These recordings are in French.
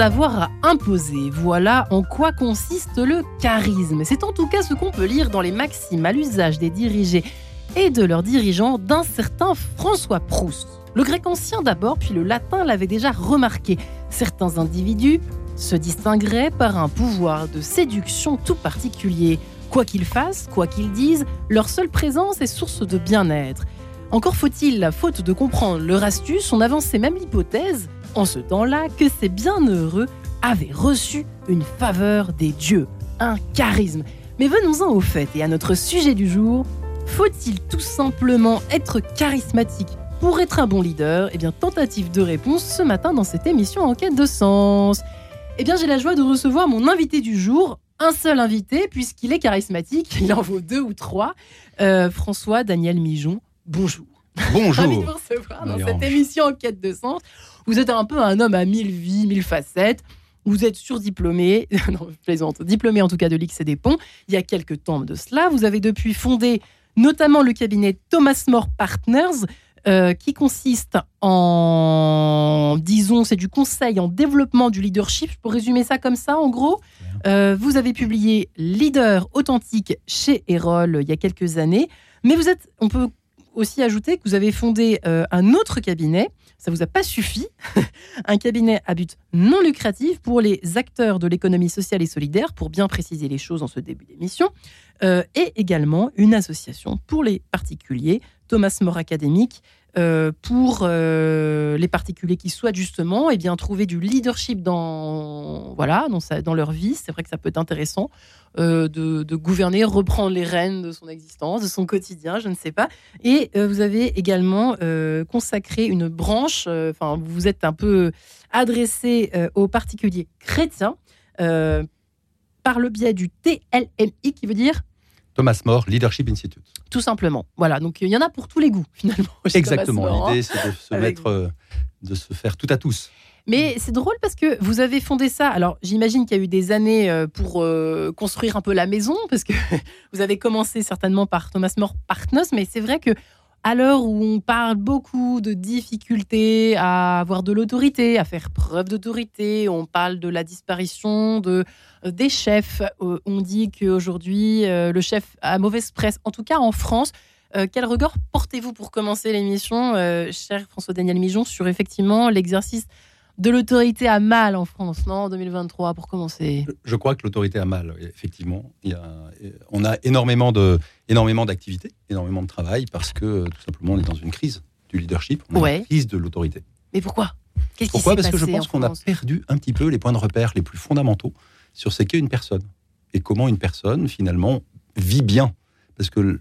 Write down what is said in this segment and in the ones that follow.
avoir à imposer. Voilà en quoi consiste le charisme. C'est en tout cas ce qu'on peut lire dans les maximes à l'usage des dirigés et de leurs dirigeants d'un certain François Proust. Le grec ancien d'abord, puis le latin l'avait déjà remarqué. Certains individus se distingueraient par un pouvoir de séduction tout particulier. Quoi qu'ils fassent, quoi qu'ils disent, leur seule présence est source de bien-être. Encore faut-il, faute de comprendre leur astuce, on avançait même l'hypothèse, en ce temps-là, que ces bienheureux avaient reçu une faveur des dieux, un charisme. Mais venons-en au fait et à notre sujet du jour. Faut-il tout simplement être charismatique pour être un bon leader? Eh bien, tentative de réponse ce matin dans cette émission en quête de sens. Eh bien, j'ai la joie de recevoir mon invité du jour, un seul invité, puisqu'il est charismatique, il en vaut deux ou trois, euh, François Daniel Mijon. Bonjour. Bonjour. Ravi de vous recevoir dans cette émission en quête de sens. Vous êtes un peu un homme à mille vies, mille facettes. Vous êtes surdiplômé, non, je plaisante, diplômé en tout cas de l'X et des Ponts, il y a quelques temps de cela. Vous avez depuis fondé notamment le cabinet Thomas More Partners, euh, qui consiste en, disons, c'est du conseil en développement du leadership. Je peux résumer ça comme ça, en gros. Euh, vous avez publié Leader authentique chez Erol il y a quelques années, mais vous êtes, on peut aussi ajouter que vous avez fondé euh, un autre cabinet. Ça vous a pas suffi, un cabinet à but non lucratif pour les acteurs de l'économie sociale et solidaire, pour bien préciser les choses en ce début d'émission, euh, et également une association pour les particuliers, Thomas More Académique, euh, pour euh, les particuliers qui souhaitent justement eh bien, trouver du leadership dans, voilà, dans, dans leur vie. C'est vrai que ça peut être intéressant euh, de, de, gouverner, reprendre les rênes de son existence, de son quotidien, je ne sais pas. Et vous avez également consacré une branche, enfin vous vous êtes un peu adressé aux particuliers chrétiens par le biais du TLMI qui veut dire Thomas More Leadership Institute. Tout simplement. Voilà, donc il y en a pour tous les goûts finalement. Exactement. L'idée, c'est de se mettre, euh, de se faire tout à tous. Mais c'est drôle parce que vous avez fondé ça. Alors, j'imagine qu'il y a eu des années euh, pour euh, construire un peu la maison, parce que vous avez commencé certainement par Thomas More Partners, mais c'est vrai que à l'heure où on parle beaucoup de difficultés à avoir de l'autorité, à faire preuve d'autorité, on parle de la disparition de, euh, des chefs. On dit qu'aujourd'hui, le chef a mauvaise presse, en tout cas en France. Euh, quel regard portez-vous pour commencer l'émission, euh, cher François-Daniel Mijon, sur effectivement l'exercice de l'autorité à mal en France, non, en 2023, pour commencer Je crois que l'autorité a mal, effectivement. Il y a, on a énormément de, énormément d'activités, énormément de travail, parce que tout simplement, on est dans une crise du leadership, on ouais. une crise de l'autorité. Mais pourquoi? Pourquoi? Parce que je pense qu'on a perdu un petit peu les points de repère les plus fondamentaux sur ce qu'est une personne et comment une personne, finalement, vit bien. Parce que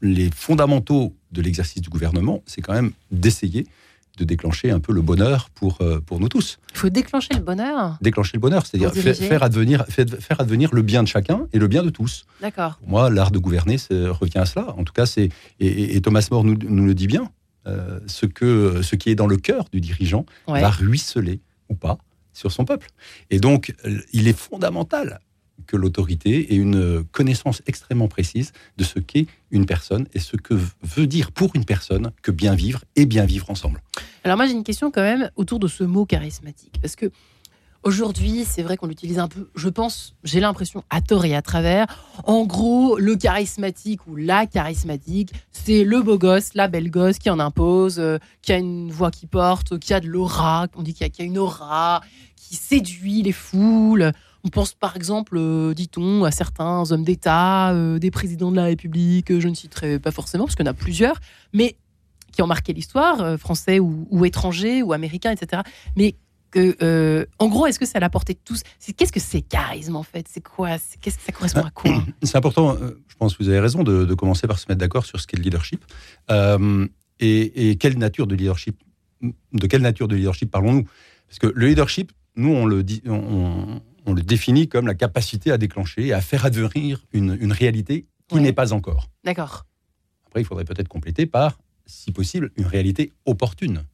les fondamentaux de l'exercice du gouvernement, c'est quand même d'essayer de déclencher un peu le bonheur pour, euh, pour nous tous. Il faut déclencher le bonheur Déclencher le bonheur, c'est-à-dire faire, faire, advenir, faire advenir le bien de chacun et le bien de tous. D'accord. Pour moi, l'art de gouverner revient à cela. En tout cas, c'est et, et, Thomas More nous, nous, le dit bien, euh, ce, que, ce qui est dans le cœur du dirigeant ouais. va ruisseler ou pas sur son peuple. Et donc, il est fondamental que l'autorité ait une connaissance extrêmement précise de ce qu'est une personne et ce que veut dire pour une personne que bien vivre et bien vivre ensemble. Alors moi j'ai une question quand même autour de ce mot charismatique parce que Aujourd'hui, c'est vrai qu'on l'utilise un peu, je pense, j'ai l'impression, à tort et à travers. En gros, le charismatique ou la charismatique, c'est le beau gosse, la belle gosse qui en impose, euh, qui a une voix qui porte, qui a de l'aura, on dit qu'il y, y, a une aura, qui séduit les foules. On pense par exemple, euh, dit-on, à certains hommes d'État, euh, des présidents de la République, euh, je ne citerai pas forcément, parce qu'il y en a plusieurs, mais qui ont marqué l'histoire, français ou, ou, étrangers, ou américains, etc. Mais euh, en gros, est-ce que c'est à la portée de tous? Qu'est-ce que c'est charisme en fait? C'est quoi? Ça correspond à quoi? C'est important, je pense que vous avez raison de, commencer par se mettre d'accord sur ce qu'est le leadership. Et, quelle nature de leadership De quelle nature de leadership parlons-nous? Parce que le leadership, nous, on le dit. On le définit comme la capacité à déclencher, à faire advenir une, une réalité qui ouais. n'est pas encore. D'accord. Après, il faudrait peut-être compléter par, si possible, une réalité opportune.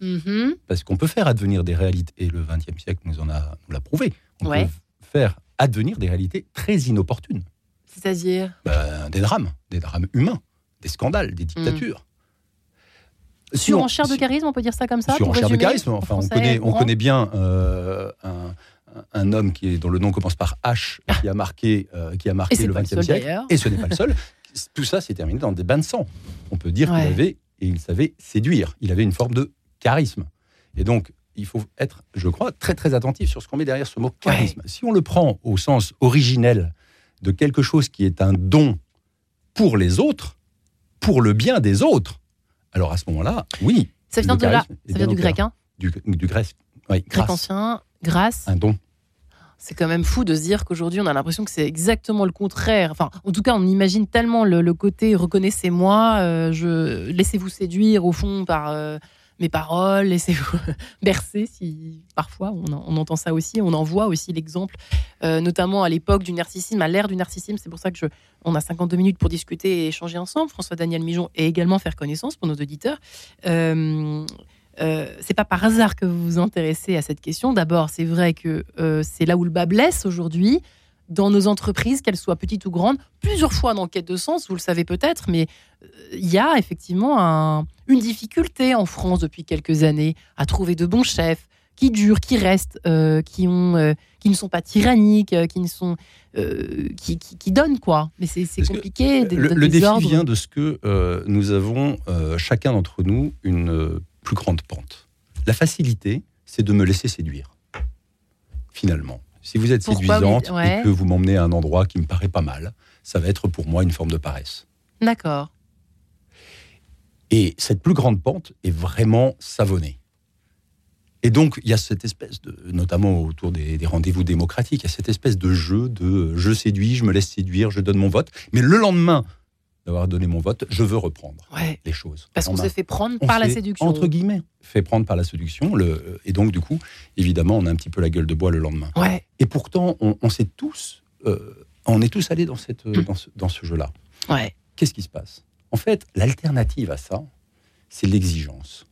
Mm -hmm. Parce qu'on peut faire advenir des réalités, et le XXe siècle nous en a l'a prouvé. On ouais. peut faire advenir des réalités très inopportunes. C'est-à-dire ben, Des drames, des drames humains, des scandales, des dictatures. Surenchère de charisme, on peut dire ça comme ça Surenchère de charisme. Enfin, on connaît, on connaît bien euh, un, un, homme qui est, dont le nom commence par H, qui a marqué, euh, qui a marqué le XXe siècle. Et ce n'est pas le seul. Tout ça s'est terminé dans des bains de sang. On peut dire qu'il avait, et il savait séduire. Il avait une forme de charisme. Et donc, il faut être, je crois, très très attentif sur ce qu'on met derrière ce mot charisme. Si on le prend au sens originel de quelque chose qui est un don pour les autres, pour le bien des autres, alors à ce moment-là, oui. Ça vient de là, ça vient du grec, hein du, du, grec, oui, grec ancien, grâce. Un don. C'est quand même fou de se dire qu'aujourd'hui, on a l'impression que c'est exactement le contraire. Enfin, en tout cas, on imagine tellement le, côté reconnaissez-moi, euh, je laissez-vous séduire au fond par euh, mes paroles, laissez-vous bercer. Si parfois on, entend ça aussi, on en voit aussi l'exemple, euh, notamment à l'époque du narcissisme, à l'ère du narcissisme. C'est pour ça que je, on a 52 minutes pour discuter et échanger ensemble. François Daniel Mijon et également faire connaissance pour nos auditeurs. Euh, c'est pas par hasard que vous vous intéressez à cette question. D'abord, c'est vrai que euh, c'est là où le bas blesse aujourd'hui dans nos entreprises, qu'elles soient petites ou grandes, plusieurs fois dans Quête de Sens, vous le savez peut-être, mais euh, il y a effectivement une difficulté en France depuis quelques années à trouver de bons chefs qui durent, qui restent, qui, ont, qui ne sont pas tyranniques, qui, ne sont, qui, qui, donnent quoi. Mais c'est compliqué. le, le défi vient de ce que nous avons, chacun d'entre nous, une plus grande pente. La facilité, c'est de me laisser séduire. Finalement, si vous êtes séduisante et que vous m'emmenez à un endroit qui me paraît pas mal, ça va être pour moi une forme de paresse. D'accord. Et cette plus grande pente est vraiment savonnée. Et donc, il y a cette espèce de, notamment autour des, des rendez-vous démocratiques, il y a cette espèce de jeu de je séduis, je me laisse séduire, je donne mon vote. Mais le lendemain, d'avoir donné mon vote, je veux reprendre les choses. Parce qu'on s'est fait prendre par la séduction. Entre guillemets, fait prendre par la séduction. Le, et donc, du coup, évidemment, on a un petit peu la gueule de bois le lendemain. Ouais. Et pourtant, on, on sait tous, euh, on est tous allés dans, cette, mm. dans ce, dans ce jeu-là. Ouais. Qu'est-ce qui se passe? En fait, l'alternative à ça, c'est l'exigence.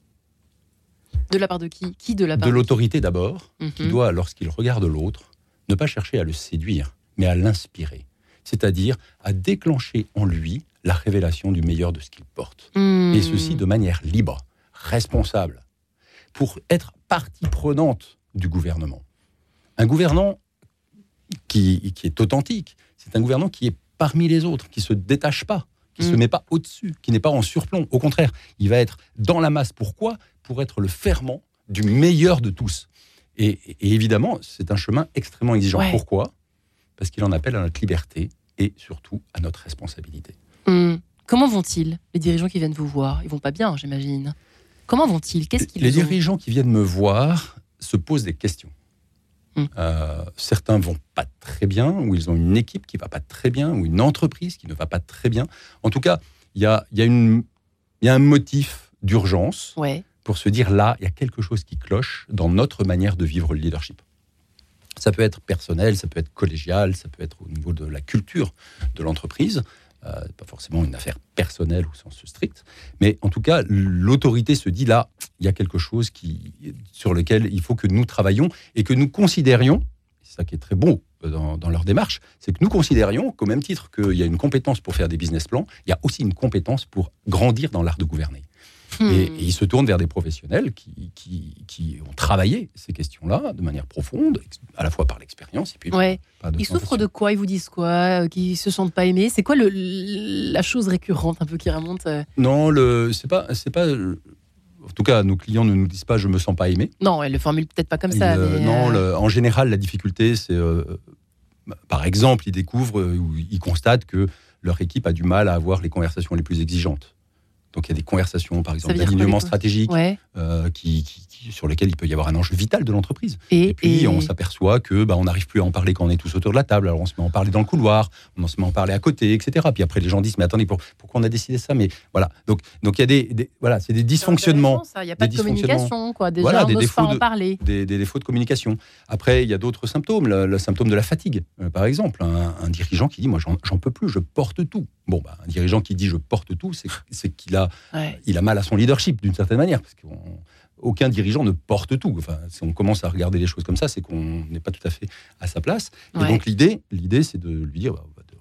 De la part de qui? Qui de la part De l'autorité d'abord, qui mm-hmm. doit, lorsqu'il regarde l'autre, ne pas chercher à le séduire, mais à l'inspirer. C'est-à-dire à déclencher en lui la révélation du meilleur de ce qu'il porte. Hmm. Et ceci de manière libre, responsable, pour être partie prenante du gouvernement. Un gouvernant qui, est authentique, c'est un gouvernant qui est parmi les autres, qui se détache pas, qui ne se hmm. met pas au-dessus, qui n'est pas en surplomb. Au contraire, il va être dans la masse. Pourquoi? Pour être le ferment du meilleur de tous. Et, évidemment, c'est un chemin extrêmement exigeant. Pourquoi? Parce qu'il en appelle à notre liberté et surtout à notre responsabilité. Comment vont-ils, les dirigeants qui viennent vous voir? Ils vont pas bien, j'imagine. Comment vont-ils? Qu'est-ce qu'ils Les dirigeants qui viennent me voir se posent des questions. Hmm. Euh, certains vont pas très bien, ou ils ont une équipe qui va pas très bien, ou une entreprise qui ne va pas très bien. En tout cas, il y a, y, y a un motif d'urgence pour se dire là, il y a quelque chose qui cloche dans notre manière de vivre le leadership. Ça peut être personnel, ça peut être collégial, ça peut être au niveau de la culture de l'entreprise. Euh, pas forcément une affaire personnelle au sens strict, mais en tout cas, l'autorité se dit là, il y a quelque chose qui, sur lequel il faut que nous travaillions et que nous considérions, c'est ça qui est très bon dans, dans leur démarche, c'est que nous considérions qu'au même titre qu'il y a une compétence pour faire des business plans, il y a aussi une compétence pour grandir dans l'art de gouverner. Et, hmm. ils se tournent vers des professionnels qui, qui, ont travaillé ces questions-là de manière profonde, à la fois par l'expérience et puis ouais. Ils souffrent de quoi? Ils vous disent quoi? Euh, Qu'ils se sentent pas aimés? C'est quoi le, la chose récurrente un peu qui remonte euh? Non, le c'est pas c'est pas en tout cas, nos clients ne nous disent pas je me sens pas aimé. Non, elles le formulent peut-être pas comme ça. Euh, non, en général, la difficulté, c'est par exemple, ils découvrent ou ils constatent que leur équipe a du mal à avoir les conversations les plus exigeantes. Donc il y a des conversations, par exemple, d'alignement stratégique, euh, qui, sur lesquelles il peut y avoir un enjeu vital de l'entreprise. Et, puis on s'aperçoit que bah, on n'arrive plus à en parler quand on est tous autour de la table. Alors on se met à en parler dans le couloir, on se met à en parler à côté, etc. Puis après les gens disent mais attendez pourquoi on a décidé ça? Mais voilà. Donc donc il y a des, voilà c'est des dysfonctionnements. Il n'y a pas de communication quoi. Déjà voilà, des défauts de, en parler. Des, défauts de communication. Après il y a d'autres symptômes. Le, symptôme de la fatigue, euh, par exemple, un, dirigeant qui dit moi j'en peux plus, je porte tout. Bon bah, un dirigeant qui dit je porte tout, c'est qu'il a il a mal à son leadership d'une certaine manière, parce qu'aucun dirigeant ne porte tout. Enfin, si on commence à regarder les choses comme ça, c'est qu'on n'est pas tout à fait à sa place. Et donc l'idée, l'idée, c'est de lui dire, bah, de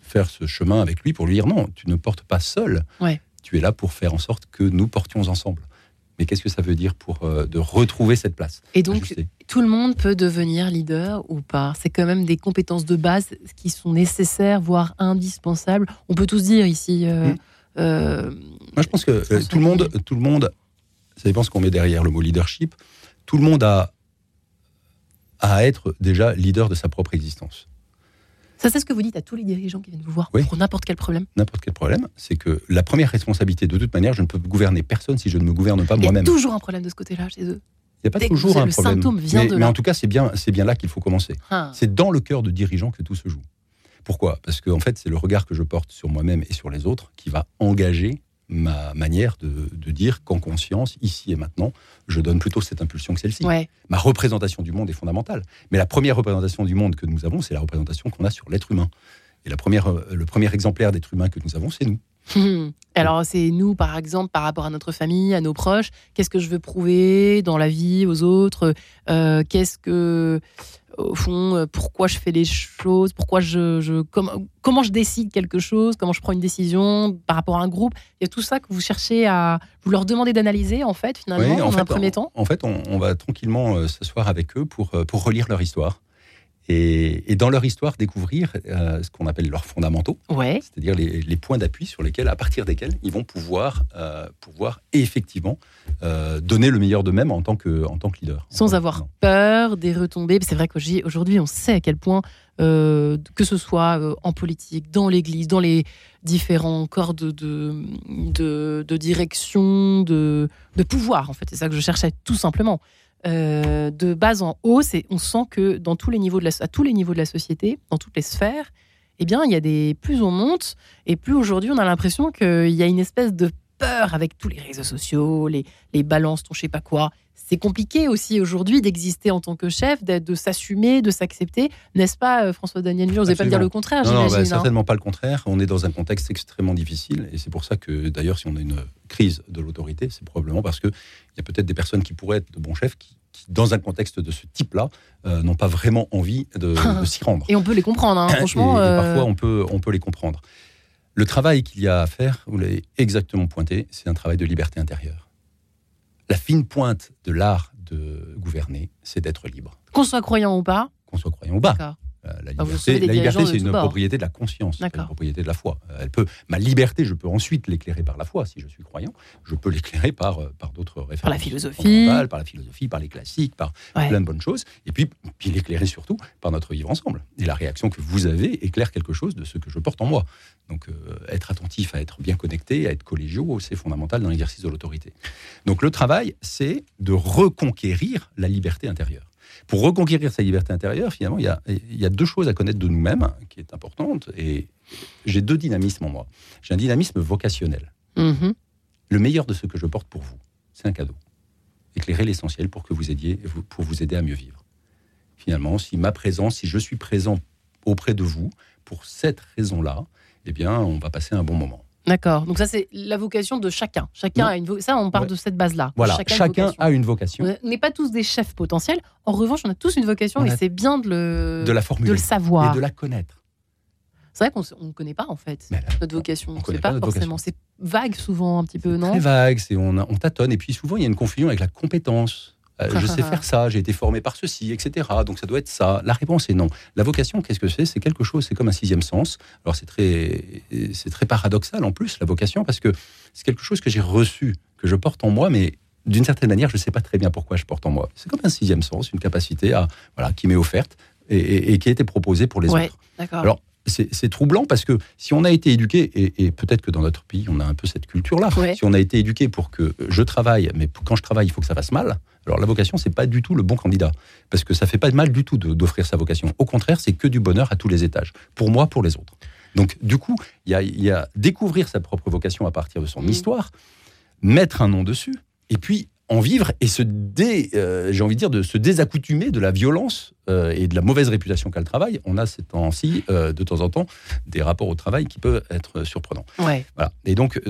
faire ce chemin avec lui pour lui dire non, tu ne portes pas seul. Tu es là pour faire en sorte que nous portions ensemble. Mais qu'est-ce que ça veut dire pour euh, de retrouver cette place? Et donc, tout le monde peut devenir leader ou pas? C'est quand même des compétences de base qui sont nécessaires, voire indispensables. On peut tous dire ici. Euh, mmh. Euh, Moi, je pense que tout le monde, tout le monde, ça dépend ce qu'on met derrière le mot leadership. Tout le monde a à être déjà leader de sa propre existence. Ça, c'est ce que vous dites à tous les dirigeants qui viennent vous voir pour n'importe quel problème. N'importe quel problème, c'est que la première responsabilité, de toute manière, je ne peux gouverner personne si je ne me gouverne pas moi-même. Il y a toujours un problème de ce côté-là chez eux. Il n'y a pas toujours un problème. mais, en tout cas, c'est bien, c'est bien là qu'il faut commencer. Ah. C'est dans le cœur de dirigeant que tout se joue. Pourquoi? Parce qu'en en fait, c'est le regard que je porte sur moi-même et sur les autres qui va engager ma manière de, dire qu'en conscience, ici et maintenant, je donne plutôt cette impulsion que celle-ci. Ma représentation du monde est fondamentale. Mais la première représentation du monde que nous avons, c'est la représentation qu'on a sur l'être humain. Et la première, euh, le premier exemplaire d'être humain que nous avons, c'est nous. Alors, c'est nous, par exemple, par rapport à notre famille, à nos proches. Qu'est-ce que je veux prouver dans la vie aux autres? Euh, Qu'est-ce que au fond, euh, pourquoi je fais les choses, pourquoi je, comment je décide quelque chose, comment je prends une décision par rapport à un groupe. Il y a tout ça que vous cherchez à, vous leur demandez d'analyser en fait finalement en dans un premier temps. En fait, on, va tranquillement euh, s'asseoir avec eux pour, euh, pour relire leur histoire et, dans leur histoire découvrir euh, ce qu'on appelle leurs fondamentaux, c'est-à-dire les, points d'appui sur lesquels, à partir desquels, ils vont pouvoir, euh, pouvoir effectivement euh, donner le meilleur d'eux-mêmes en tant que en tant que leader. Sans avoir peur des retombées. C'est vrai qu'aujourd'hui, on sait à quel point que ce soit en politique, dans l'Église, dans les différents corps de, de, de, de direction, de, de pouvoir, en fait. C'est ça que je cherchais tout simplement. Euh, de bas en haut, c'est on sent que dans tous les niveaux de la, à tous les niveaux de la société, dans toutes les sphères, eh bien, il y a des plus on monte et plus aujourd'hui on a l'impression qu'il y a une espèce de peur avec tous les réseaux sociaux, les, les balances, ton je sais pas quoi. C'est compliqué aussi aujourd'hui d'exister en tant que chef, de s'assumer, de s'accepter, n'est-ce pas, euh, François Daniel Je n'osais pas dire le contraire. Non, non bah, hein. certainement pas le contraire. On est dans un contexte extrêmement difficile, et c'est pour ça que d'ailleurs, si on a une crise de l'autorité, c'est probablement parce qu'il y a peut-être des personnes qui pourraient être de bons chefs qui, dans un contexte de ce type-là, euh, n'ont pas vraiment envie de, s'y rendre. Et on peut les comprendre, hein, franchement. Et, parfois, on peut, on peut les comprendre. Le travail qu'il y a à faire, vous l'avez exactement pointé, c'est un travail de liberté intérieure. La fine pointe de l'art de gouverner, c'est d'être libre. Qu'on soit croyant ou pas Qu'on soit croyant ou pas. Euh, la liberté, c'est une propriété de la conscience, une propriété de la foi. Euh, elle peut, ma liberté, je peux ensuite l'éclairer par la foi si je suis croyant. Je peux l'éclairer par, euh, par d'autres références. Par la philosophie. Par la philosophie, par les classiques, par plein de bonnes choses. Et puis, puis l'éclairer surtout par notre vivre ensemble. Et la réaction que vous avez éclaire quelque chose de ce que je porte en moi. Donc, être attentif à être bien connecté, à être collégiaux, c'est fondamental dans l'exercice de l'autorité. Donc, le travail, c'est de reconquérir la liberté intérieure. Pour reconquérir sa liberté intérieure, finalement, il y a, deux choses à connaître de nous-mêmes qui est importante. Et j'ai deux dynamismes en moi. J'ai un dynamisme vocationnel. Mm-hmm. Le meilleur de ce que je porte pour vous, c'est un cadeau. Éclairer l'essentiel pour que vous aidiez, pour vous aider à mieux vivre. Finalement, si ma présence, si je suis présent auprès de vous pour cette raison-là, eh bien, on va passer un bon moment. D'accord. Donc ça, c'est la vocation de chacun. Chacun a une Ça, on part de cette base-là. Voilà. Chacun, a une vocation. On n'est pas tous des chefs potentiels. En revanche, on a tous une vocation et c'est bien de le, de la formuler, de le savoir et de la connaître. C'est vrai qu'on ne connaît pas en fait notre vocation. On ne sait pas, forcément. C'est vague souvent un petit peu, non? Très vague. On, on tâtonne et puis souvent il y a une confusion avec la compétence. Euh, je sais faire ça, j'ai été formé par ceci, etc. Donc ça doit être ça. La réponse est non. La vocation, qu'est-ce que c'est? C'est quelque chose, c'est comme un sixième sens. Alors c'est très, c'est très paradoxal en plus, la vocation, parce que c'est quelque chose que j'ai reçu, que je porte en moi, mais d'une certaine manière, je ne sais pas très bien pourquoi je porte en moi. C'est comme un sixième sens, une capacité à, voilà, qui m'est offerte et, qui a été proposée pour les autres. Alors, c'est troublant parce que si on a été éduqué, et, peut-être que dans notre pays, on a un peu cette culture-là, si on a été éduqué pour que je travaille, mais quand je travaille, il faut que ça fasse mal, alors la vocation, c'est pas du tout le bon candidat, parce que ça fait pas de mal du tout d'offrir sa vocation. Au contraire, c'est que du bonheur à tous les étages, pour moi, pour les autres. Donc du coup, il y a, découvrir sa propre vocation à partir de son mmh. histoire, mettre un nom dessus, et puis en vivre et se dé, euh, j'ai envie de dire, de se désaccoutumer de la violence euh, et de la mauvaise réputation qu'a le travail. On a ces temps-ci, euh, de temps en temps, des rapports au travail qui peuvent être surprenants. Ouais. Voilà. Et donc,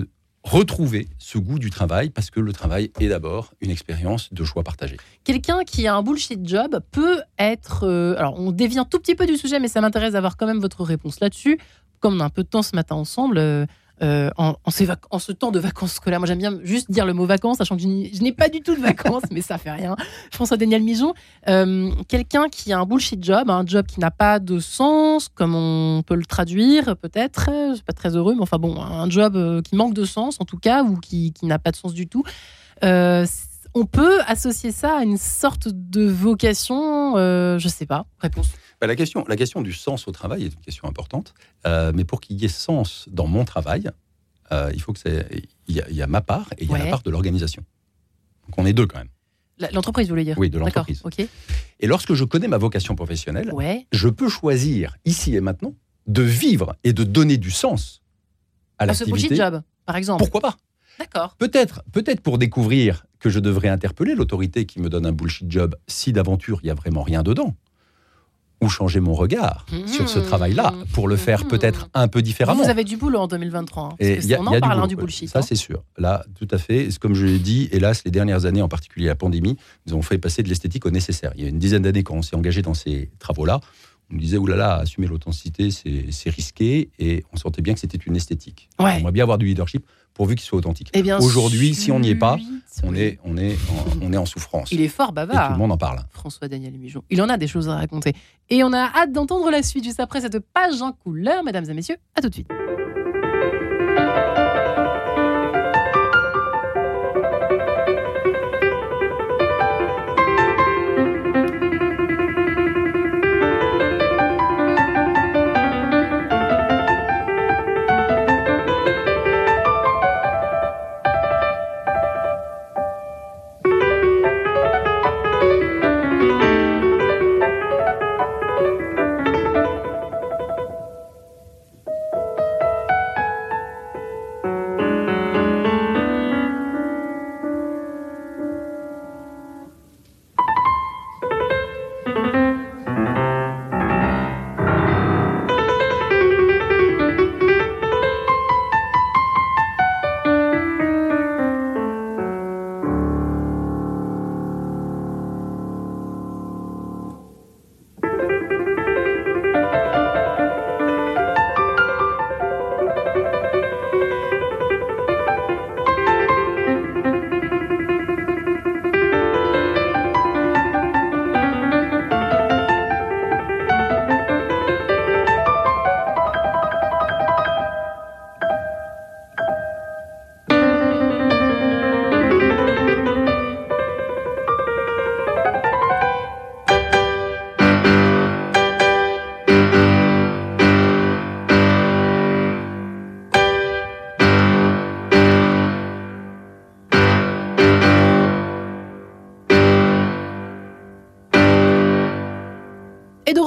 retrouver ce goût du travail parce que le travail est d'abord une expérience de choix partagé. Quelqu'un qui a un bullshit job peut être... alors, on dévient tout petit peu du sujet, mais ça m'intéresse d'avoir quand même votre réponse là-dessus. Comme on a un peu de temps ce matin ensemble, euh, en, en, ce temps de vacances scolaires. Moi, j'aime bien juste dire le mot vacances, sachant que je n'ai pas du tout de vacances, mais ça fait rien. François Daniel Mijon, euh, quelqu'un qui a un bullshit job, un job qui n'a pas de sens, comme on peut le traduire, peut-être. Je suis pas très heureux, mais enfin bon, un job euh, qui manque de sens, en tout cas, ou qui, qui n'a pas de sens du tout. on peut associer ça à une sorte de vocation, je sais pas. Réponse. Bah, la, question, la question du sens au travail est une question importante. Euh, mais pour qu'il y ait sens dans mon travail, euh, il faut que c'est. Il y, a ma part et il y a la part de l'organisation. Donc on est deux quand même. L'entreprise, vous voulez dire? Oui, de l'entreprise. Et lorsque je connais ma vocation professionnelle, je peux choisir ici et maintenant de vivre et de donner du sens à l'activité. ce job, par exemple. Pourquoi pas? D'accord. Peut-être, peut-être pour découvrir que je devrais interpeller l'autorité qui me donne un bullshit job si d'aventure il y a vraiment rien dedans ou changer mon regard sur ce travail-là pour le faire mmh. peut-être un peu différemment. Vous avez du boulot en 2023. Hein, parce et on en parle du, hein, bullshit. Ça, hein. c'est sûr. Là, tout à fait. Comme je l'ai dit, hélas, les dernières années, en particulier la pandémie, nous ont fait passer de l'esthétique au nécessaire. Il y a une dizaine d'années, quand on s'est engagé dans ces travaux-là, on nous disait, oulala, assumer l'authenticité, c'est risqué. Et on sentait bien que c'était une esthétique. Ouais. On aimerait bien avoir du leadership pourvu qu'il soit authentique. Eh Aujourd'hui, si on n'y est pas, on est, on, est en, on est en souffrance. Il est fort bavard. Et tout le monde en parle. François Daniel Mijon. Il en a des choses à raconter. Et on a hâte d'entendre la suite juste après cette page en couleur, mesdames et messieurs. À tout de suite.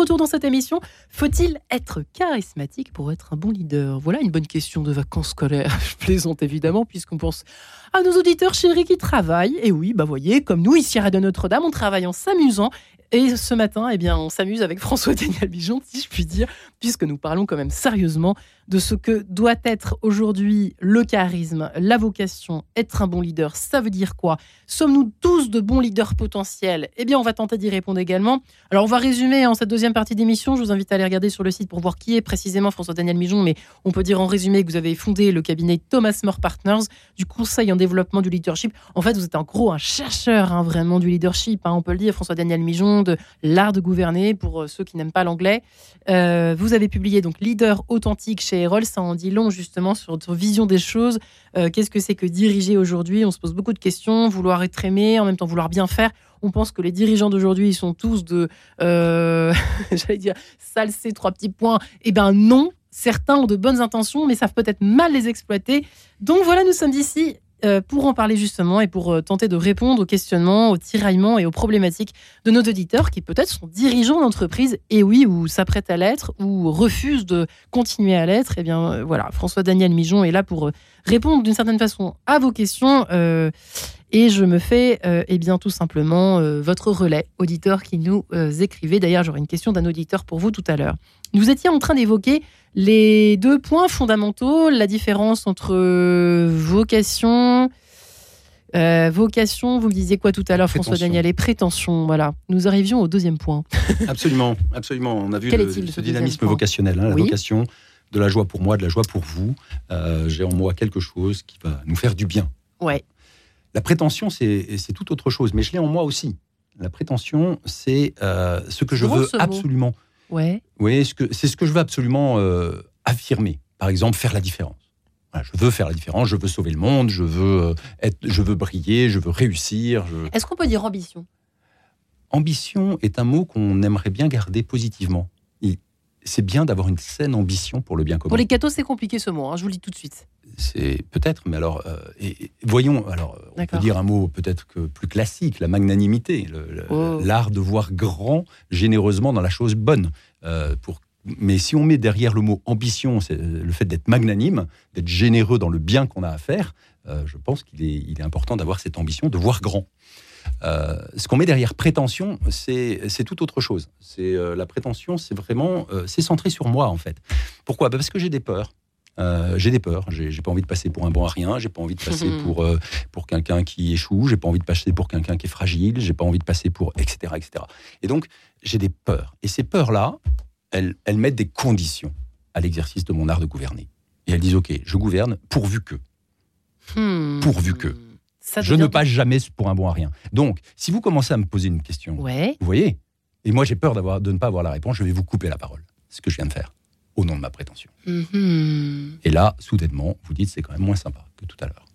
Dans cette émission. Faut-il être charismatique pour être un bon leader? Voilà une bonne question de vacances scolaires. Je plaisante évidemment, puisqu'on pense à nos auditeurs chéris qui travaillent. Et oui, bah voyez, comme nous ici à Radio Notre-Dame, on travaille en s'amusant. Et ce matin, eh bien, on s'amuse avec François Daniel Bijon, si je puis dire, puisque nous parlons quand même sérieusement de ce que doit être aujourd'hui le charisme, la vocation, être un bon leader. Ça veut dire quoi? Sommes-nous tous de bons leaders potentiels? Eh bien, on va tenter d'y répondre également. Alors, on va résumer en cette deuxième partie d'émission. Je vous invite à aller regarder sur le site pour voir qui est précisément François Daniel Mijon, mais on peut dire en résumé que vous avez fondé le cabinet Thomas More Partners, du conseil en développement du leadership. En fait, vous êtes en gros un chercheur hein, vraiment du leadership, hein, on peut le dire, François Daniel Mijon, de l'art de gouverner pour euh, ceux qui n'aiment pas l'anglais. Euh, vous avez publié donc Leader authentique chez ça en dit long justement sur votre vision des choses. Euh, qu'est-ce que c'est que diriger aujourd'hui? On se pose beaucoup de questions, vouloir être aimé, en même temps vouloir bien faire. On pense que les dirigeants d'aujourd'hui, ils sont tous de, j'allais dire, salser trois petits points. Eh bien non, certains ont de bonnes intentions, mais savent peut-être mal les exploiter. Donc voilà, nous sommes ici euh, pour en parler justement et pour euh, tenter de répondre aux questionnements, aux tiraillements et aux problématiques de nos auditeurs qui peut-être sont dirigeants d'entreprise et oui, ou s'apprêtent à l'être ou refusent de continuer à l'être. Et eh bien euh, voilà, François Daniel Mijon est là pour répondre d'une certaine façon à vos questions. Et je me fais eh bien tout simplement votre relais, auditeur qui nous écrivait. D'ailleurs, j'aurai une question d'un auditeur pour vous tout à l'heure. Nous étions en train d'évoquer les deux points fondamentaux, la différence entre vocation, euh, vocation, vous me disiez quoi tout à l'heure, François Daniel, et prétention. Voilà, nous arrivions au deuxième point. absolument, absolument. On a vu ce dynamisme vocationnel, hein, la vocation. de la joie pour moi, de la joie pour vous. Euh, j'ai en moi quelque chose qui va nous faire du bien. Ouais. La prétention, c'est tout autre chose, mais je l'ai en moi aussi. La prétention, c'est euh, ce que je veux ce absolument. Ouais. Oui, c'est ce que je veux absolument euh, affirmer. Par exemple, faire la différence. Voilà, je veux faire la différence, je veux sauver le monde, je veux, euh, être, je veux briller, je veux réussir. je- Est-ce qu'on peut dire ambition? Ambition est un mot qu'on aimerait bien garder positivement. C'est bien d'avoir une saine ambition pour le bien commun. Pour les cathos, c'est compliqué ce mot, hein, je vous le dis tout de suite. C'est peut-être, mais alors, euh, et- et voyons, alors, on peut dire un mot peut-être que plus classique, la magnanimité, Oh. l'art de voir grand généreusement dans la chose bonne. Euh, pour, mais si on met derrière le mot ambition, c'est euh, le fait d'être magnanime, d'être généreux dans le bien qu'on a à faire, euh, je pense qu'il est, il est important d'avoir cette ambition de voir grand. Euh, ce qu'on met derrière prétention, c'est tout autre chose. C'est euh, la prétention, c'est vraiment, euh, c'est centré sur moi en fait. Pourquoi? Bah, Parce que j'ai des peurs. J'ai des peurs. J'ai pas envie de passer pour un bon à rien. J'ai pas envie de passer pour pour quelqu'un qui échoue. J'ai pas envie de passer pour quelqu'un qui est fragile. J'ai pas envie de passer pour etc etc. Et donc j'ai des peurs. Et ces peurs là, elles, elles mettent des conditions à l'exercice de mon art de gouverner. Et elles disent ok, je gouverne pourvu que. Hmm. Pourvu que. Ça Je ne passe jamais pour un bon à rien. Donc, si vous commencez à me poser une question, Ouais. vous voyez, et moi j'ai peur d'avoir, de ne pas avoir la réponse, je vais vous couper la parole. C'est ce que je viens de faire, au nom de ma prétention. Mhm. Et là, soudainement, vous dites c'est quand même moins sympa que tout à l'heure.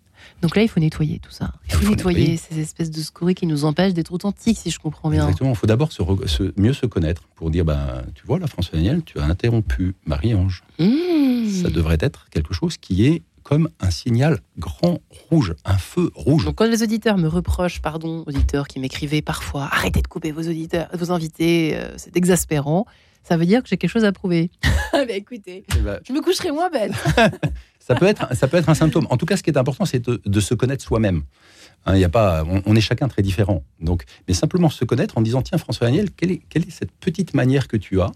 Donc là, il faut nettoyer tout ça. Il faut, Il faut nettoyer nettoyer. ces espèces de scories qui nous empêchent d'être authentiques, si je comprends bien. Exactement, il faut d'abord se mieux se connaître pour dire, ben, tu vois, la France Daniel, tu as interrompu Marie-Ange. Mmh. Ça devrait être quelque chose qui est comme un signal grand rouge, un feu rouge. Donc quand les auditeurs me reprochent, pardon, auditeurs qui m'écrivaient parfois, arrêtez de couper vos auditeurs, vos invités, euh, c'est exaspérant. Ça veut dire que j'ai quelque chose à prouver. bah écoutez, Eh ben, je me coucherai moins bête. ça, peut être, ça peut être un symptôme. En tout cas, ce qui est important, c'est de, de se connaître soi-même. Hein, il y a pas, on, on est chacun très différent. Donc, mais simplement se connaître en disant tiens, François Daniel, quelle est, quelle est cette petite manière que tu as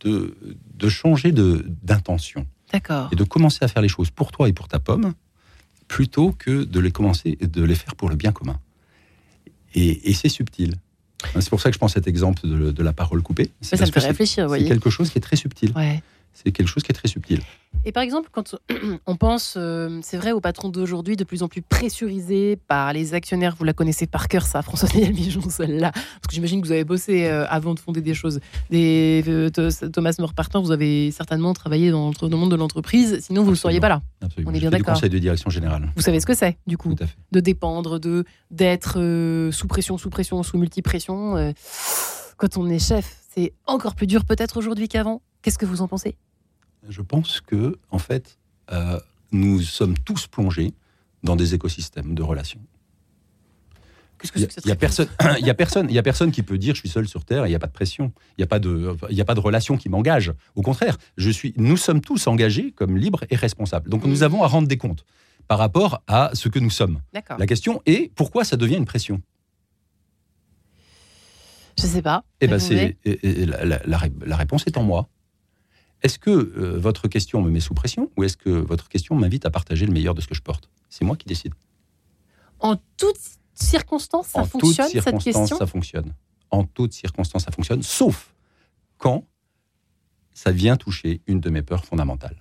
de, de changer de- d'intention? D'accord. et de commencer à faire les choses pour toi et pour ta pomme, plutôt que de les commencer et de les faire pour le bien commun. Et, et c'est subtil. Hein, C'est pour ça que je prends cet exemple de, de la parole coupée. Ça me fait réfléchir, C'est quelque chose qui est très subtil. Ouais. C'est quelque chose qui est très subtil. Et par exemple, quand on pense, euh, c'est vrai, au patron d'aujourd'hui, de plus en plus pressurisé par les actionnaires, vous la connaissez par cœur, ça, François-Daniel Mijon, celle-là, parce que j'imagine que vous avez bossé euh, avant de fonder des choses. Des, euh, Th- Thomas Morpartin, vous avez certainement travaillé dans, le monde de l'entreprise, sinon vous ne seriez pas là. Absolument. On est bien d'accord. conseil de direction générale. Vous savez ce que c'est, du coup Tout à fait. de dépendre, de d'être sous pression, sous pression, sous multipression. quand on est chef, c'est encore plus dur peut-être aujourd'hui qu'avant. Qu'est-ce que vous en pensez? Je pense que, en fait, euh, nous sommes tous plongés dans des écosystèmes de relations. Qu'est-ce que Il c'est y a, a personne, il y a personne, il y a personne qui peut dire je suis seul sur terre et il n'y a pas de pression. Il n'y a pas de, il y a pas de relation qui m'engage. Au contraire, je suis, nous sommes tous engagés comme libres et responsables. Donc nous avons à rendre des comptes par rapport à ce que nous sommes. La question est pourquoi ça devient une pression? Je sais pas. Eh ben c'est la réponse est en moi. Est-ce que euh, votre question me met sous pression ou est-ce que votre question m'invite à partager le meilleur de ce que je porte? C'est moi qui décide. En toutes circonstances, ça en fonctionne toutes cette circonstances, question? ça fonctionne. En toutes circonstances, ça fonctionne, sauf quand ça vient toucher une de mes peurs fondamentales.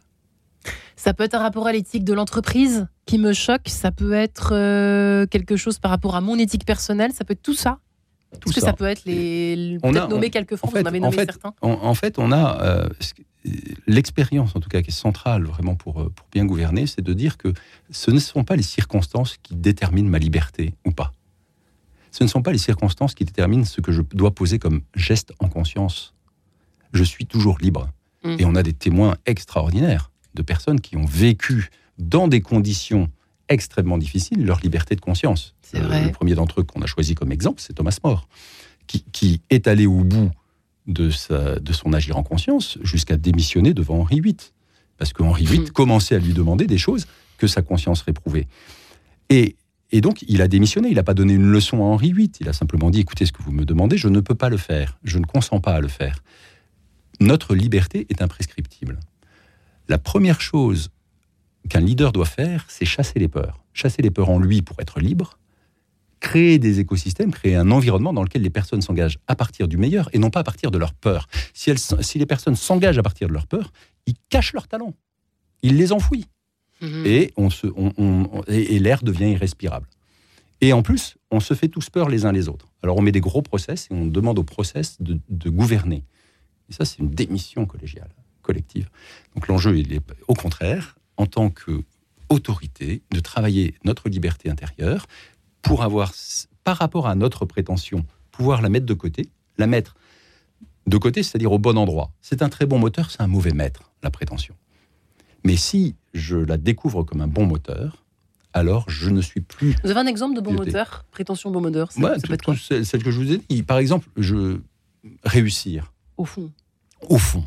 Ça peut être un rapport à l'éthique de l'entreprise qui me choque. Ça peut être euh, quelque chose par rapport à mon éthique personnelle. Ça peut être tout ça? Tout Est-ce que ça. peut être les. On a- Peut-être nommer quelques fois, en fait- vous en avez en nommé fait, certains. En, en fait, on a euh, ce- l'expérience, en tout cas, qui est centrale vraiment pour, euh, pour bien gouverner, c'est de dire que ce ne sont pas les circonstances qui déterminent ma liberté ou pas. Ce ne sont pas les circonstances qui déterminent ce que je dois poser comme geste en conscience. Je suis toujours libre. Mhm. Et on a des témoins extraordinaires de personnes qui ont vécu dans des conditions extrêmement difficiles leur liberté de conscience. Euh, vrai. Le premier d'entre eux qu'on a choisi comme exemple, c'est Thomas More, qui, qui est allé au bout de, sa- de son agir en conscience jusqu'à démissionner devant Henri VIII. Parce que Henri VIII Mhm. commençait à lui demander des choses que sa conscience réprouvait. Et, et donc, il a démissionné. Il n'a pas donné une leçon à Henri VIII. Il a simplement dit écoutez, ce que vous me demandez, je ne peux pas le faire. Je ne consens pas à le faire. Notre liberté est imprescriptible. La première chose qu'un leader doit faire, c'est chasser les peurs. Chasser les peurs en lui pour être libre, créer des écosystèmes, créer un environnement dans lequel les personnes s'engagent à partir du meilleur et non pas à partir de leur peur. Si, elles, si les personnes s'engagent à partir de leur peur, ils cachent leurs talents. Ils les enfouissent. Mhm. Et, on se, on- on- et, et l'air devient irrespirable. Et en plus, on se fait tous peur les uns les autres. Alors on met des gros process et on demande au process de, de gouverner. Et ça, c'est une démission collégiale, collective. Donc l'enjeu, il est au contraire, en tant qu'autorité, de travailler notre liberté intérieure pour avoir, par rapport à notre prétention, pouvoir la mettre de côté, la mettre de côté, c'est-à-dire au bon endroit. C'est un très bon moteur, c'est un mauvais maître, la prétention. Mais si je la découvre comme un bon moteur, alors je ne suis plus. Vous avez un exemple de bon Piloté. moteur? Prétention bon moteur, ça, Ouais, tout- tout celle que je vous ai dit. Par exemple, je réussir Au fond. au fond.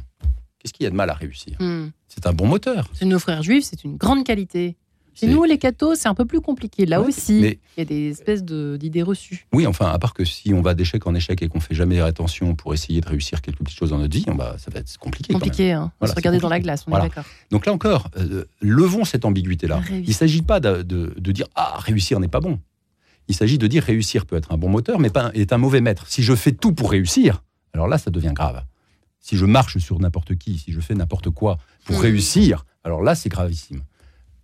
Qu'est-ce qu'il y a de mal à réussir Hmm. C'est un bon moteur. Chez nos frères juifs, c'est une grande qualité. Chez nous, les cathos, c'est un peu plus compliqué. Là Ouais, aussi, mais- il y a des espèces de- d'idées reçues. Oui, enfin, à part que si on va d'échec en échec et qu'on fait jamais attention pour essayer de réussir quelques petites choses dans notre vie, on va, ça va être compliqué. Compliqué, hein. Voilà, se regarder dans la glace, on Voilà. est d'accord. Donc là encore, euh, levons cette ambiguïté-là. Il ne s'agit pas de, de- de dire ah réussir n'est pas bon. Il s'agit de dire réussir peut être un bon moteur, mais pas est un mauvais maître. Si je fais tout pour réussir, alors là ça devient grave. Si je marche sur n'importe qui, si je fais n'importe quoi pour Hmm. réussir, alors là c'est gravissime.